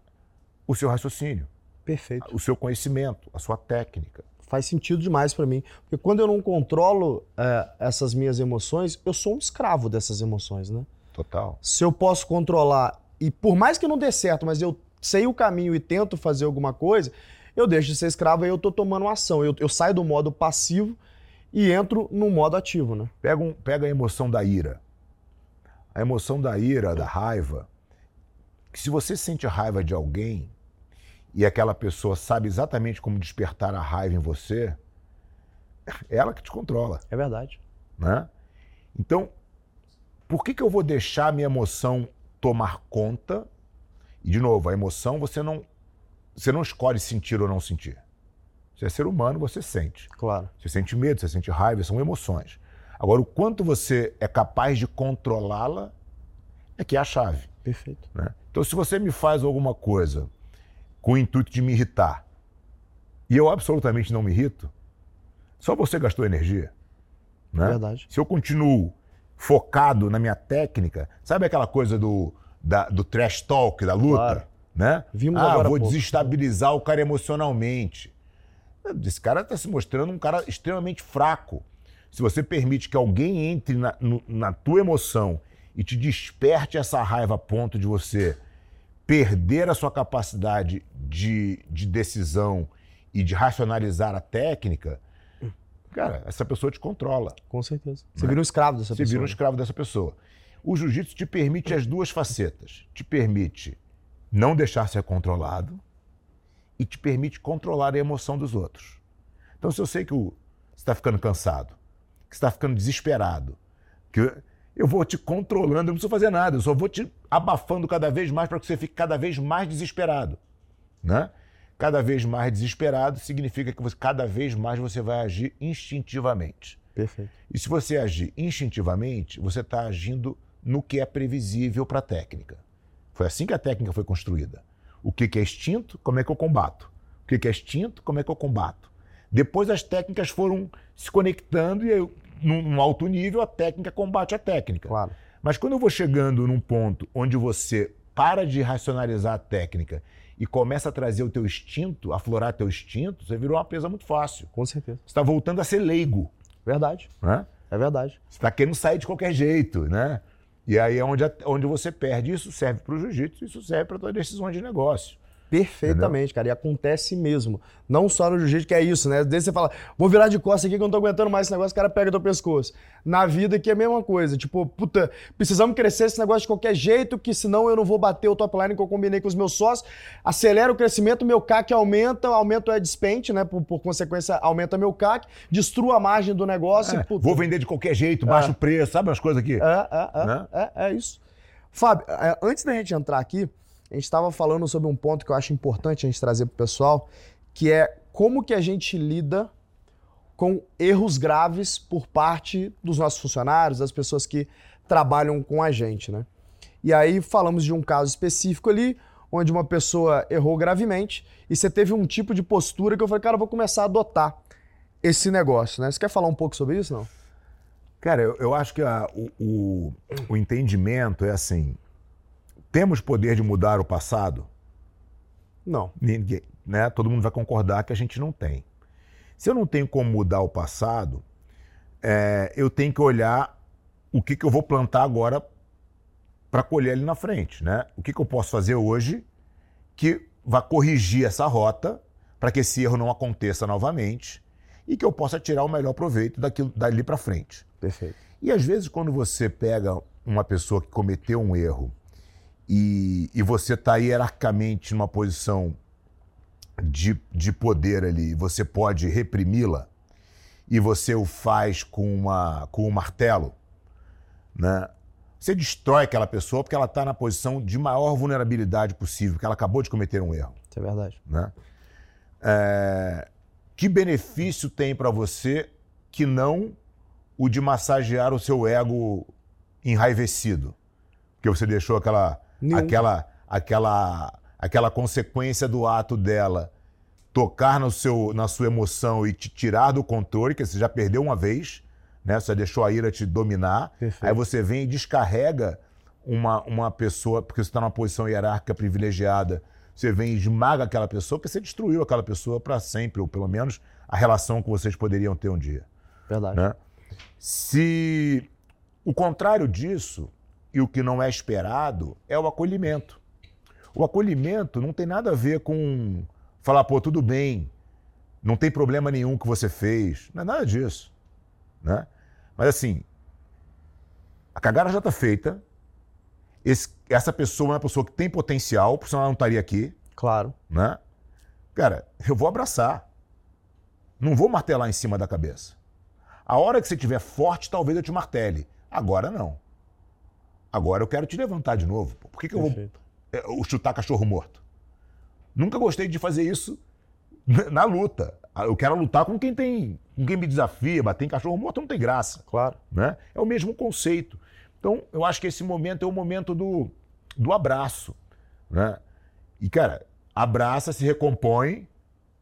o seu raciocínio, Perfeito. o seu conhecimento, a sua técnica. Faz sentido demais pra mim. Porque quando eu não controlo é, essas minhas emoções, eu sou um escravo dessas emoções, né? Total. Se eu posso controlar, e por mais que não dê certo, mas eu sei o caminho e tento fazer alguma coisa, eu deixo de ser escravo e eu tô tomando ação. Eu, eu saio do modo passivo e entro no modo ativo, né? Pega, um- pega a emoção da ira. A emoção da ira, da raiva. que Se você sente raiva de alguém e aquela pessoa sabe exatamente como despertar a raiva em você, é ela que te controla, É verdade. né? Então, por que, que eu vou deixar a minha emoção tomar conta? E, de novo, a emoção você não, você não escolhe sentir ou não sentir. Você é ser humano, você sente. Claro. Você sente medo, você sente raiva, são emoções. Agora, o quanto você é capaz de controlá-la é que é a chave. Perfeito. né? Então, se você me faz alguma coisa com o intuito de me irritar e eu absolutamente não me irrito, só você gastou energia. Né? Verdade. Se eu continuo focado na minha técnica, sabe aquela coisa do, da- do trash talk, da luta? Claro. Né? Vimos ah, vou pouco. desestabilizar o cara emocionalmente. Esse cara está se mostrando um cara extremamente fraco. Se você permite que alguém entre na, no- na tua emoção e te desperte essa raiva a ponto de você perder a sua capacidade de, de decisão e de racionalizar a técnica, cara, essa pessoa te controla. Com certeza. Você vira um escravo dessa Você pessoa. vira um escravo dessa pessoa. O jiu-jitsu te permite as duas facetas. Te permite não deixar ser controlado e te permite controlar a emoção dos outros. Então, se eu sei que o- você está ficando cansado, que você está ficando desesperado, que eu vou te controlando, eu não preciso fazer nada, eu só vou te abafando cada vez mais para que você fique cada vez mais desesperado. Né? Cada vez mais desesperado significa que você- cada vez mais você vai agir instintivamente. Perfeito. E se você agir instintivamente, você está agindo no que é previsível para a técnica. Foi assim que a técnica foi construída. O que que é instinto, como é que eu combato? O que que é instinto, como é que eu combato? Depois as técnicas foram se conectando e eu, num, num alto nível a técnica combate a técnica. Claro. Mas quando eu vou chegando num ponto onde você para de racionalizar a técnica e começa a trazer o teu instinto, aflorar teu instinto, você virou uma presa muito fácil. Com certeza. Você está voltando a ser leigo, Verdade. né? É verdade. Você está querendo sair de qualquer jeito, né? E aí é onde, onde você perde. Isso serve para o jiu-jitsu, isso serve para todas as decisões de negócio. Perfeitamente, Entendeu? cara. E acontece mesmo. Não só no jiu-jitsu, que é isso, né? Desde você fala, vou virar de costas aqui que eu não tô aguentando mais esse negócio, o cara pega teu pescoço. Na vida que é a mesma coisa. Tipo, puta, precisamos crescer esse negócio de qualquer jeito, que senão eu não vou bater o top line que eu combinei com os meus sócios. Acelera o crescimento, meu CAC aumenta, aumenta o adspend, né? Por, por, consequência, aumenta meu CAC, destrua a margem do negócio. É, vou vender de qualquer jeito, baixo é. preço, sabe as coisas aqui? É, é, é, né? é, é isso. Fábio, é, antes da gente entrar aqui, a gente estava falando sobre um ponto que eu acho importante a gente trazer para o pessoal, que é como que a gente lida com erros graves por parte dos nossos funcionários, das pessoas que trabalham com a gente, né? E aí falamos de um caso específico ali, onde uma pessoa errou gravemente e você teve um tipo de postura que eu falei, cara, eu vou começar a adotar esse negócio, né? Você quer falar um pouco sobre isso, não? Cara, eu, eu acho que a, o, o, o entendimento é assim, temos poder de mudar o passado? Não. Ninguém, né? Todo mundo vai concordar que a gente não tem. Se eu não tenho como mudar o passado, é, eu tenho que olhar o que, que eu vou plantar agora para colher ali na frente, né? O que, que eu posso fazer hoje que vai corrigir essa rota para que esse erro não aconteça novamente e que eu possa tirar o melhor proveito daquilo dali para frente. Perfeito. E às vezes quando você pega uma pessoa que cometeu um erro e, e você está hierarquicamente numa posição de, de poder ali, você pode reprimi-la e você o faz com, uma, com um martelo, né? Você destrói aquela pessoa porque ela está na posição de maior vulnerabilidade possível, porque ela acabou de cometer um erro. Isso é verdade. Né? É... Que benefício tem para você que não o de massagear o seu ego enraivecido? Porque você deixou aquela Nenhum. aquela aquela aquela consequência do ato dela tocar no seu, na sua emoção e te tirar do controle, que você já perdeu uma vez, né? Você deixou a ira te dominar. Perfeito. Aí você vem e descarrega uma, uma pessoa, porque você está numa posição hierárquica privilegiada, você vem e esmaga aquela pessoa, porque você destruiu aquela pessoa para sempre, ou pelo menos a relação que vocês poderiam ter um dia. Verdade. Né? Se o contrário disso e o que não é esperado é o acolhimento. O acolhimento não tem nada a ver com falar, pô, tudo bem, não tem problema nenhum que você fez. Não é nada disso. Né? Mas assim, a cagada já está feita. Esse, essa pessoa é uma pessoa que tem potencial, porque senão ela não estaria aqui. Claro. Né? Cara, eu vou abraçar. Não vou martelar em cima da cabeça. A hora que você estiver forte, talvez eu te martele. Agora não. Agora eu quero te levantar de novo. Por que, que eu vou é, chutar cachorro morto? Nunca gostei de fazer isso na luta. Eu quero lutar com quem tem, com quem me desafia, bater em cachorro morto não tem graça. Claro. Né? É o mesmo conceito. Então, eu acho que esse momento é o momento do, do abraço. Né? E, cara, abraça, se recompõe,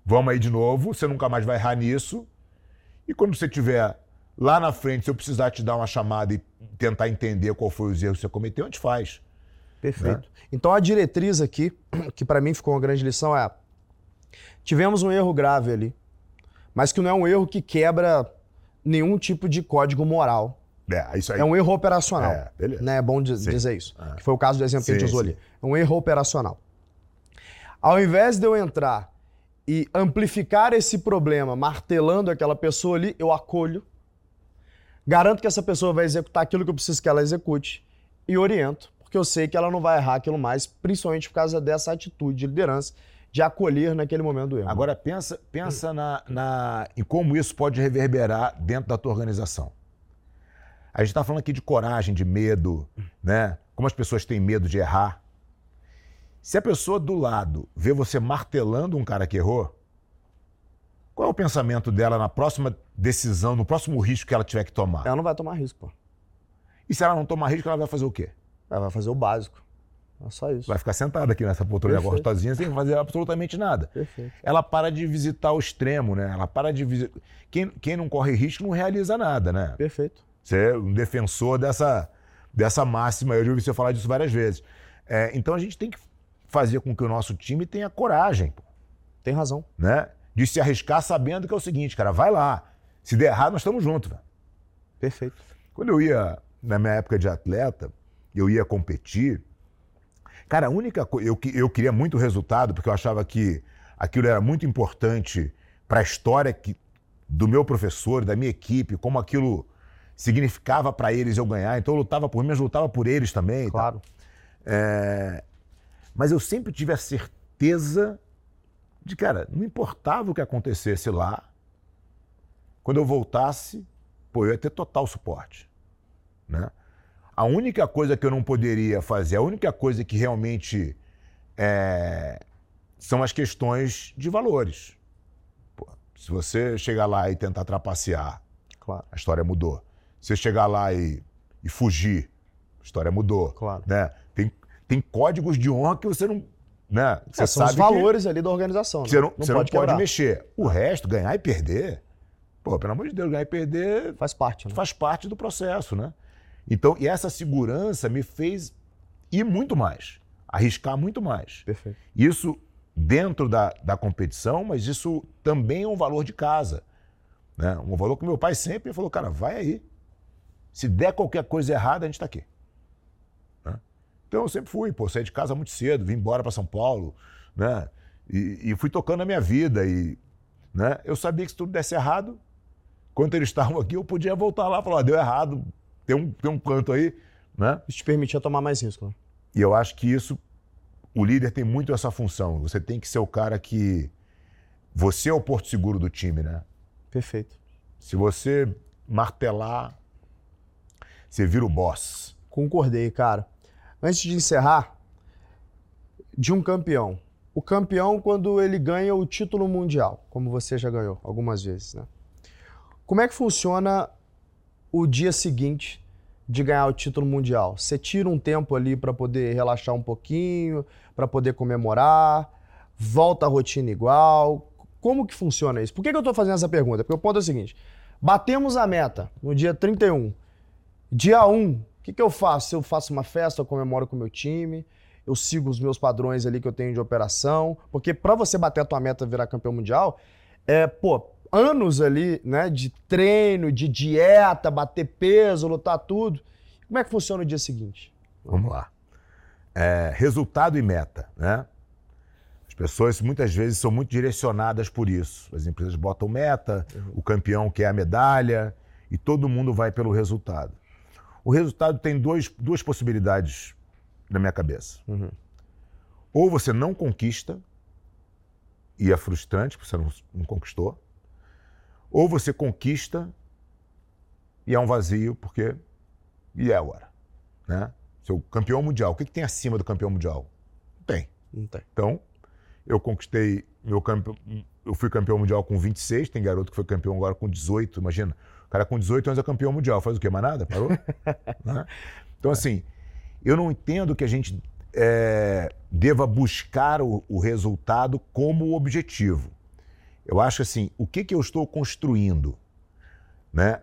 vamos aí de novo, você nunca mais vai errar nisso. E quando você tiver lá na frente, se eu precisar te dar uma chamada e tentar entender qual foi os erros que você cometeu, a gente faz. Perfeito. Né? Então a diretriz aqui, *clears throat* que para mim ficou uma grande lição, é: tivemos um erro grave ali, mas que não é um erro que quebra nenhum tipo de código moral. É, isso aí. é um erro operacional. É, beleza. Né? é bom dizer isso. É. Que foi o caso do exemplo sim, que a gente usou sim. ali. É um erro operacional. Ao invés de eu entrar e amplificar esse problema martelando aquela pessoa ali, eu acolho Garanto que essa pessoa vai executar aquilo que eu preciso que ela execute e oriento, porque eu sei que ela não vai errar aquilo mais, principalmente por causa dessa atitude de liderança de acolher naquele momento do erro. Agora pensa, pensa na, na, em como isso pode reverberar dentro da tua organização. A gente está falando aqui de coragem, de medo, né? Como as pessoas têm medo de errar. Se a pessoa do lado vê você martelando um cara que errou, qual é o pensamento dela na próxima decisão, no próximo risco que ela tiver que tomar? Ela não vai tomar risco, pô. E se ela não tomar risco, ela vai fazer o quê? Ela vai fazer o básico. É só isso. Vai ficar sentada aqui nessa poltrona gostosinha sem fazer absolutamente nada. Perfeito. Ela para de visitar o extremo, né? Ela para de visitar. Quem, quem não corre risco não realiza nada, né? Perfeito. Você é um defensor dessa, dessa máxima. Eu já ouvi você falar disso várias vezes. É, então a gente tem que fazer com que o nosso time tenha coragem. Pô. Tem razão. Né? De se arriscar sabendo que é o seguinte, cara, vai lá. Se der errado, nós estamos juntos, velho. Perfeito. Quando eu ia, na minha época de atleta, eu ia competir, Cara, a única coisa. Eu, eu queria muito resultado, porque eu achava que aquilo era muito importante para a história que, do meu professor, da minha equipe, como aquilo significava para eles eu ganhar. Então eu lutava por mim, mas lutava por eles também. Claro. É... Mas eu sempre tive a certeza de, cara, não importava o que acontecesse lá, quando eu voltasse, pô, eu ia ter total suporte. Né? A única coisa que eu não poderia fazer, a única coisa que realmente é, são as questões de valores. Pô, se você chegar lá e tentar trapacear, claro. a história mudou. Se você chegar lá e, e fugir, a história mudou. Claro. Né? Tem, tem códigos de honra que você não. Né? Você é, são sabe os valores ali da organização. Né? Você não, não você pode, não pode mexer. O resto, ganhar e perder, pô, pelo amor de Deus, ganhar e perder. Faz parte, né? Faz parte do processo, né? Então, e essa segurança me fez ir muito mais, arriscar muito mais. Perfeito. Isso dentro da, da competição, mas isso também é um valor de casa. Né? Um valor que meu pai sempre falou, cara, vai aí. Se der qualquer coisa errada, a gente está aqui. Então eu sempre fui, pô, saí de casa muito cedo, vim embora para São Paulo, né? E, e, fui tocando a minha vida. E né? eu sabia que se tudo desse errado, quando eles estavam aqui, eu podia voltar lá e falar, deu errado, tem um, tem um canto aí, né? Isso te permitia tomar mais risco. Né? E eu acho que isso, o líder tem muito essa função. Você tem que ser o cara que. Você é o porto seguro do time, né? Perfeito. Se você martelar, você vira o boss. Concordei, cara. Antes de encerrar, de um campeão. O campeão, quando ele ganha o título mundial, como você já ganhou algumas vezes, né? Como é que funciona o dia seguinte de ganhar o título mundial? Você tira um tempo ali para poder relaxar um pouquinho, para poder comemorar, volta a rotina igual? Como que funciona isso? Por que, que eu estou fazendo essa pergunta? Porque o ponto é o seguinte: batemos a meta no dia 31. Dia 1, o que, que eu faço? Eu faço uma festa, eu comemoro com o meu time, eu sigo os meus padrões ali que eu tenho de operação, porque para você bater a tua meta virar campeão mundial, é, pô, anos ali, né, de treino, de dieta, bater peso, lutar tudo. Como é que funciona o dia seguinte? Vamos lá. É, resultado e meta, né? As pessoas muitas vezes são muito direcionadas por isso. As empresas botam meta, uhum. o campeão quer a medalha e todo mundo vai pelo resultado. O resultado tem dois, duas possibilidades na minha cabeça. Uhum. Ou você não conquista e é frustrante porque você não, não conquistou, ou você conquista e é um vazio, porque. E é agora? Né? Seu campeão mundial. O que, que tem acima do campeão mundial? Não tem. Não tem. Então, eu conquistei meu campeão. Eu fui campeão mundial com 26, tem garoto que foi campeão agora com 18, imagina. O cara com 18 anos é campeão mundial. Faz o quê? Mais nada? Parou? *laughs* né? Então, assim, eu não entendo que a gente é, deva buscar o, o resultado como objetivo. Eu acho assim, o que, que eu estou construindo, né?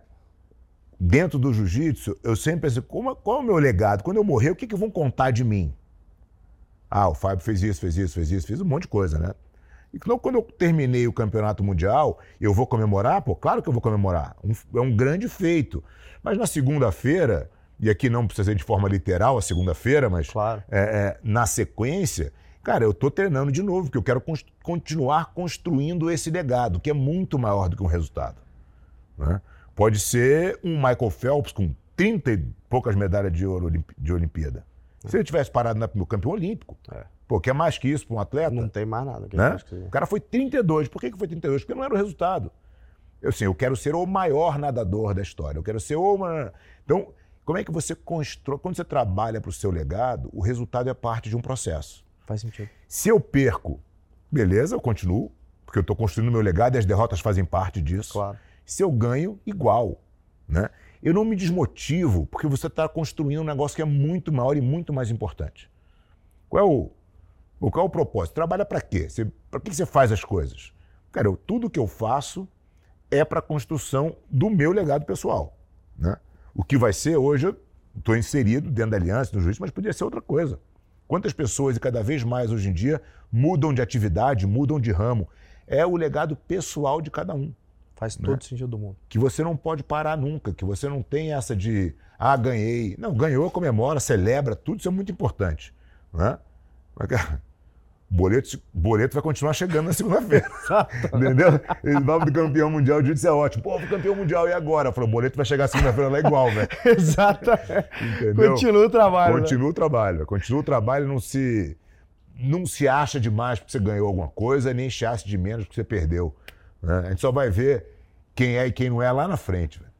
Dentro do jiu-jitsu, eu sempre penso, como, qual é o meu legado? Quando eu morrer, o que, que vão contar de mim? Ah, o Fábio fez isso, fez isso, fez isso, fez um monte de coisa, né? Então, quando eu terminei o campeonato mundial, eu vou comemorar? Pô, claro que eu vou comemorar. Um, é um grande feito. Mas na segunda-feira, e aqui não precisa ser de forma literal a segunda-feira, mas claro. é, é, na sequência, Cara, eu estou treinando de novo, porque eu quero const continuar construindo esse legado, que é muito maior do que um resultado. Né? Pode ser um Michael Phelps com 30 e poucas medalhas de ouro de Olimpíada. Se ele tivesse parado no campeão olímpico, é. Pô, que é mais que isso para um atleta? Não tem mais nada. Né? O cara foi 32. Por que, que foi 32? Porque não era o resultado. Eu, assim, eu quero ser o maior nadador da história. Eu quero ser o... Então, como é que você constrói... Quando você trabalha para o seu legado, o resultado é parte de um processo. Faz sentido. Se eu perco, beleza, eu continuo, porque eu estou construindo meu legado e as derrotas fazem parte disso. Claro. Se eu ganho, igual. Né? Eu não me desmotivo, porque você está construindo um negócio que é muito maior e muito mais importante. Qual é o, qual é o propósito? Trabalha para quê? Para que você faz as coisas? Cara, eu, tudo que eu faço é para a construção do meu legado pessoal. Né? O que vai ser hoje, eu estou inserido dentro da aliança, do juiz, mas podia ser outra coisa. Quantas pessoas, e cada vez mais hoje em dia, mudam de atividade, mudam de ramo. É o legado pessoal de cada um. Faz né? todo sentido do mundo. Que você não pode parar nunca, que você não tem essa de, ah, ganhei. Não, ganhou, comemora, celebra, tudo isso é muito importante. Né? Mas, cara, boleto, boleto vai continuar chegando na segunda-feira. *laughs* entendeu? Ele vai pro campeão mundial, o jiu é ótimo. Pô, campeão mundial, e agora? Falou, o boleto vai chegar segunda-feira lá igual, velho. *laughs* Exatamente. Entendeu? Continua o trabalho. Né? Continua né? o trabalho. Continua o trabalho, não se não se acha demais porque você ganhou alguma coisa, nem se acha de menos porque você perdeu. Né? A gente só vai ver quem é e quem não é lá na frente. Véio.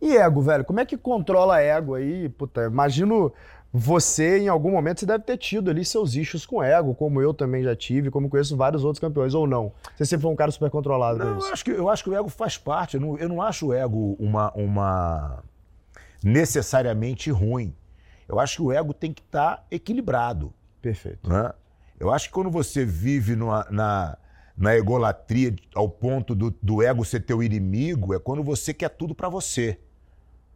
E ego, velho? Como é que controla ego aí? Puta, imagino você, em algum momento, você deve ter tido ali seus issues com ego, como eu também já tive, como conheço vários outros campeões, ou não? Você sempre foi um cara super controlado não? Eu acho, que, eu acho que o ego faz parte. Eu não, eu não acho o ego uma, uma necessariamente ruim. Eu acho que o ego tem que estar tá equilibrado. Perfeito. Né? Eu acho que quando você vive numa, na, na egolatria ao ponto do, do ego ser teu inimigo, é quando você quer tudo para você.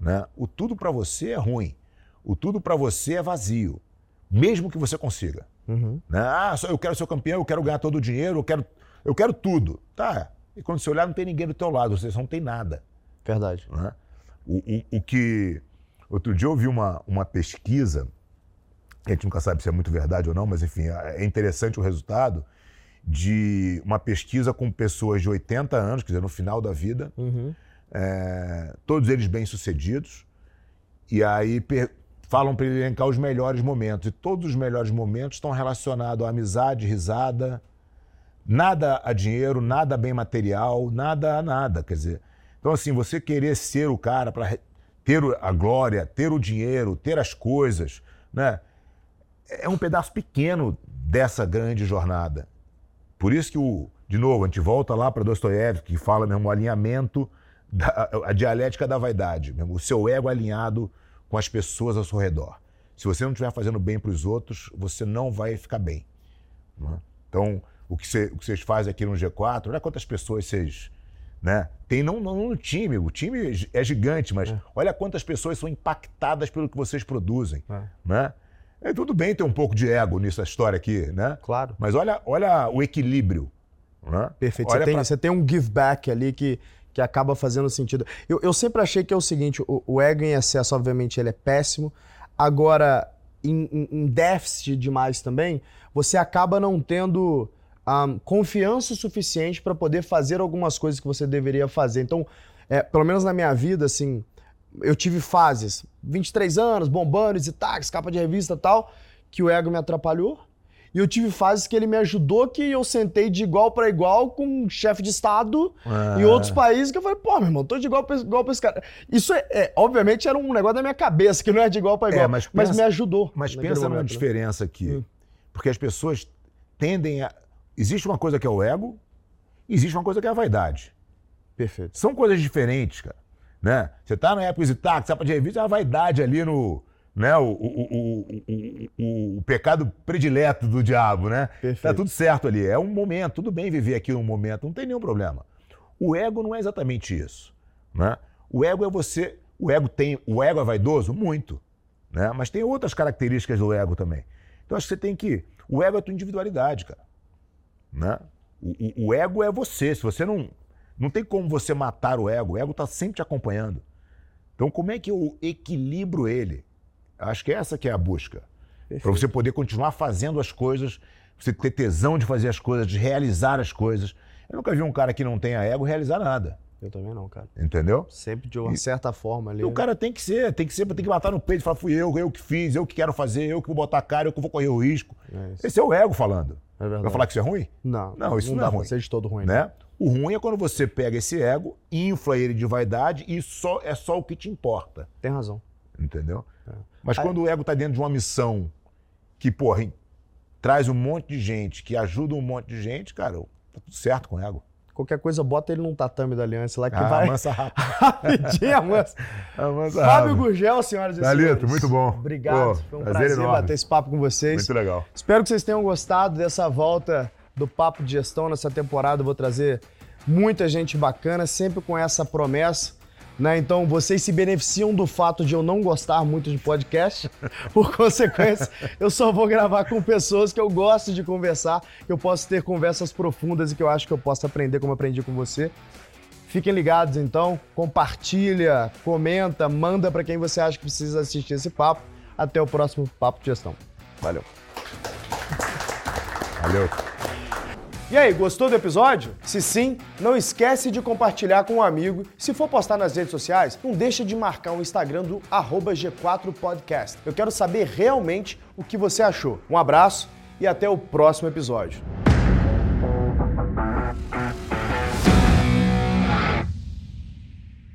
Né? O tudo para você é ruim. O tudo para você é vazio, mesmo que você consiga. Uhum. Né? Ah, eu quero ser campeão, eu quero ganhar todo o dinheiro, eu quero, eu quero tudo. Tá. E quando você olhar, não tem ninguém do teu lado, você não tem nada. Verdade. Né? O, o, o, que. Outro dia eu vi uma, uma pesquisa a gente nunca sabe se é muito verdade ou não, mas enfim, é interessante o resultado de uma pesquisa com pessoas de 80 anos, quer dizer, no final da vida, uhum. é, todos eles bem-sucedidos, e aí falam para ele elencar os melhores momentos. E todos os melhores momentos estão relacionados à amizade, risada, nada a dinheiro, nada a bem material, nada a nada. Quer dizer, então assim, você querer ser o cara para ter a glória, ter o dinheiro, ter as coisas, né? é um pedaço pequeno dessa grande jornada. Por isso que, o, de novo, a gente volta lá para Dostoiévski, que fala mesmo o alinhamento, da, a dialética da vaidade, mesmo, o seu ego alinhado com as pessoas ao seu redor. Se você não estiver fazendo bem para os outros, você não vai ficar bem. É? Então, o que, o que vocês fazem aqui no G4, olha quantas pessoas vocês. Né? Tem não, não no time, o time é gigante, mas é. olha quantas pessoas são impactadas pelo que vocês produzem. É. Né? É, tudo bem ter um pouco de ego nessa história aqui, né? Claro. Mas olha, olha o equilíbrio. Né? Perfeito. Você tem, pra... você tem, um give back ali que, que acaba fazendo sentido. Eu, eu sempre achei que é o seguinte: o, o, ego em excesso, obviamente, ele é péssimo. Agora, em, em, déficit demais também, você acaba não tendo um, confiança suficiente para poder fazer algumas coisas que você deveria fazer. Então, é, pelo menos na minha vida, assim, eu tive fases, 23 anos, bombando, táxi, capa de revista tal, que o ego me atrapalhou. E eu tive fases que ele me ajudou, que eu sentei de igual para igual com um chefe de Estado é. em outros países, que eu falei, pô, meu irmão, tô de igual pra, igual pra esse cara. Isso, é, é, obviamente, era um negócio da minha cabeça, que não é de igual para igual, é, mas, pensa, mas, me ajudou. Mas pensa numa momento, né? diferença né? aqui. Hum. Porque as pessoas tendem a... Existe uma coisa que é o ego, existe uma coisa que é a vaidade. Perfeito. São coisas diferentes, cara. Né? Você está na época de táxi, capa de revista, é uma vaidade ali no. Né, o, o, o, o, pecado predileto do diabo, né? Perfeito. Tá tudo certo ali. É um momento, tudo bem viver aqui um momento, não tem nenhum problema. O ego não é exatamente isso. Né? O ego é você. O ego tem. O ego é vaidoso? Muito. Né? Mas tem outras características do ego também. Então acho que você tem que. O ego é a tua individualidade, cara. Né? O, o ego é você. Se você não não tem como você matar o ego. O ego está sempre te acompanhando. Então, como é que eu equilibro ele? Acho que essa que é a busca. Para você poder continuar fazendo as coisas, você ter tesão de fazer as coisas, de realizar as coisas. Eu nunca vi um cara que não tenha ego realizar nada. Eu também não, cara. Entendeu? Sempre de uma e, certa forma ali. E o cara tem que ser, tem que ser, tem que matar no peito e falar, fui eu, eu que fiz, eu que quero fazer, eu que vou botar a cara, eu que vou correr o risco. É Esse é o ego falando. É verdade. Vai falar que isso é ruim? Não. Não, isso não, não é ruim. Ser de todo ruim. Né? né? O ruim é quando você pega esse ego, infla ele de vaidade e só é só o que te importa. Tem razão. Entendeu? Mas Aí... quando o ego está dentro de uma missão que, porra, traz um monte de gente, que ajuda um monte de gente, cara, tá tudo certo com o ego. Qualquer coisa, bota ele num tatame da aliança lá que ah, vai. Amansa *laughs* rápido. Rapidinho, amansa. *laughs* amansa Fábio Gurgel, senhoras e Dalito, senhores. muito bom. Obrigado. Pô, Foi um prazer, prazer bater esse papo com vocês. Muito legal. Espero que vocês tenham gostado dessa volta do Papo de Gestão. Nessa temporada eu vou trazer muita gente bacana, sempre com essa promessa. Né? Então, vocês se beneficiam do fato de eu não gostar muito de podcast. *laughs* Por consequência, eu só vou gravar com pessoas que eu gosto de conversar, que eu posso ter conversas profundas e que eu acho que eu posso aprender como aprendi com você. Fiquem ligados então, compartilha, comenta, manda para quem você acha que precisa assistir esse papo. Até o próximo Papo de Gestão. Valeu. Valeu. E aí, gostou do episódio? Se sim, não esquece de compartilhar com um amigo. Se for postar nas redes sociais, não deixa de marcar o Instagram do G4podcast. Eu quero saber realmente o que você achou. Um abraço e até o próximo episódio.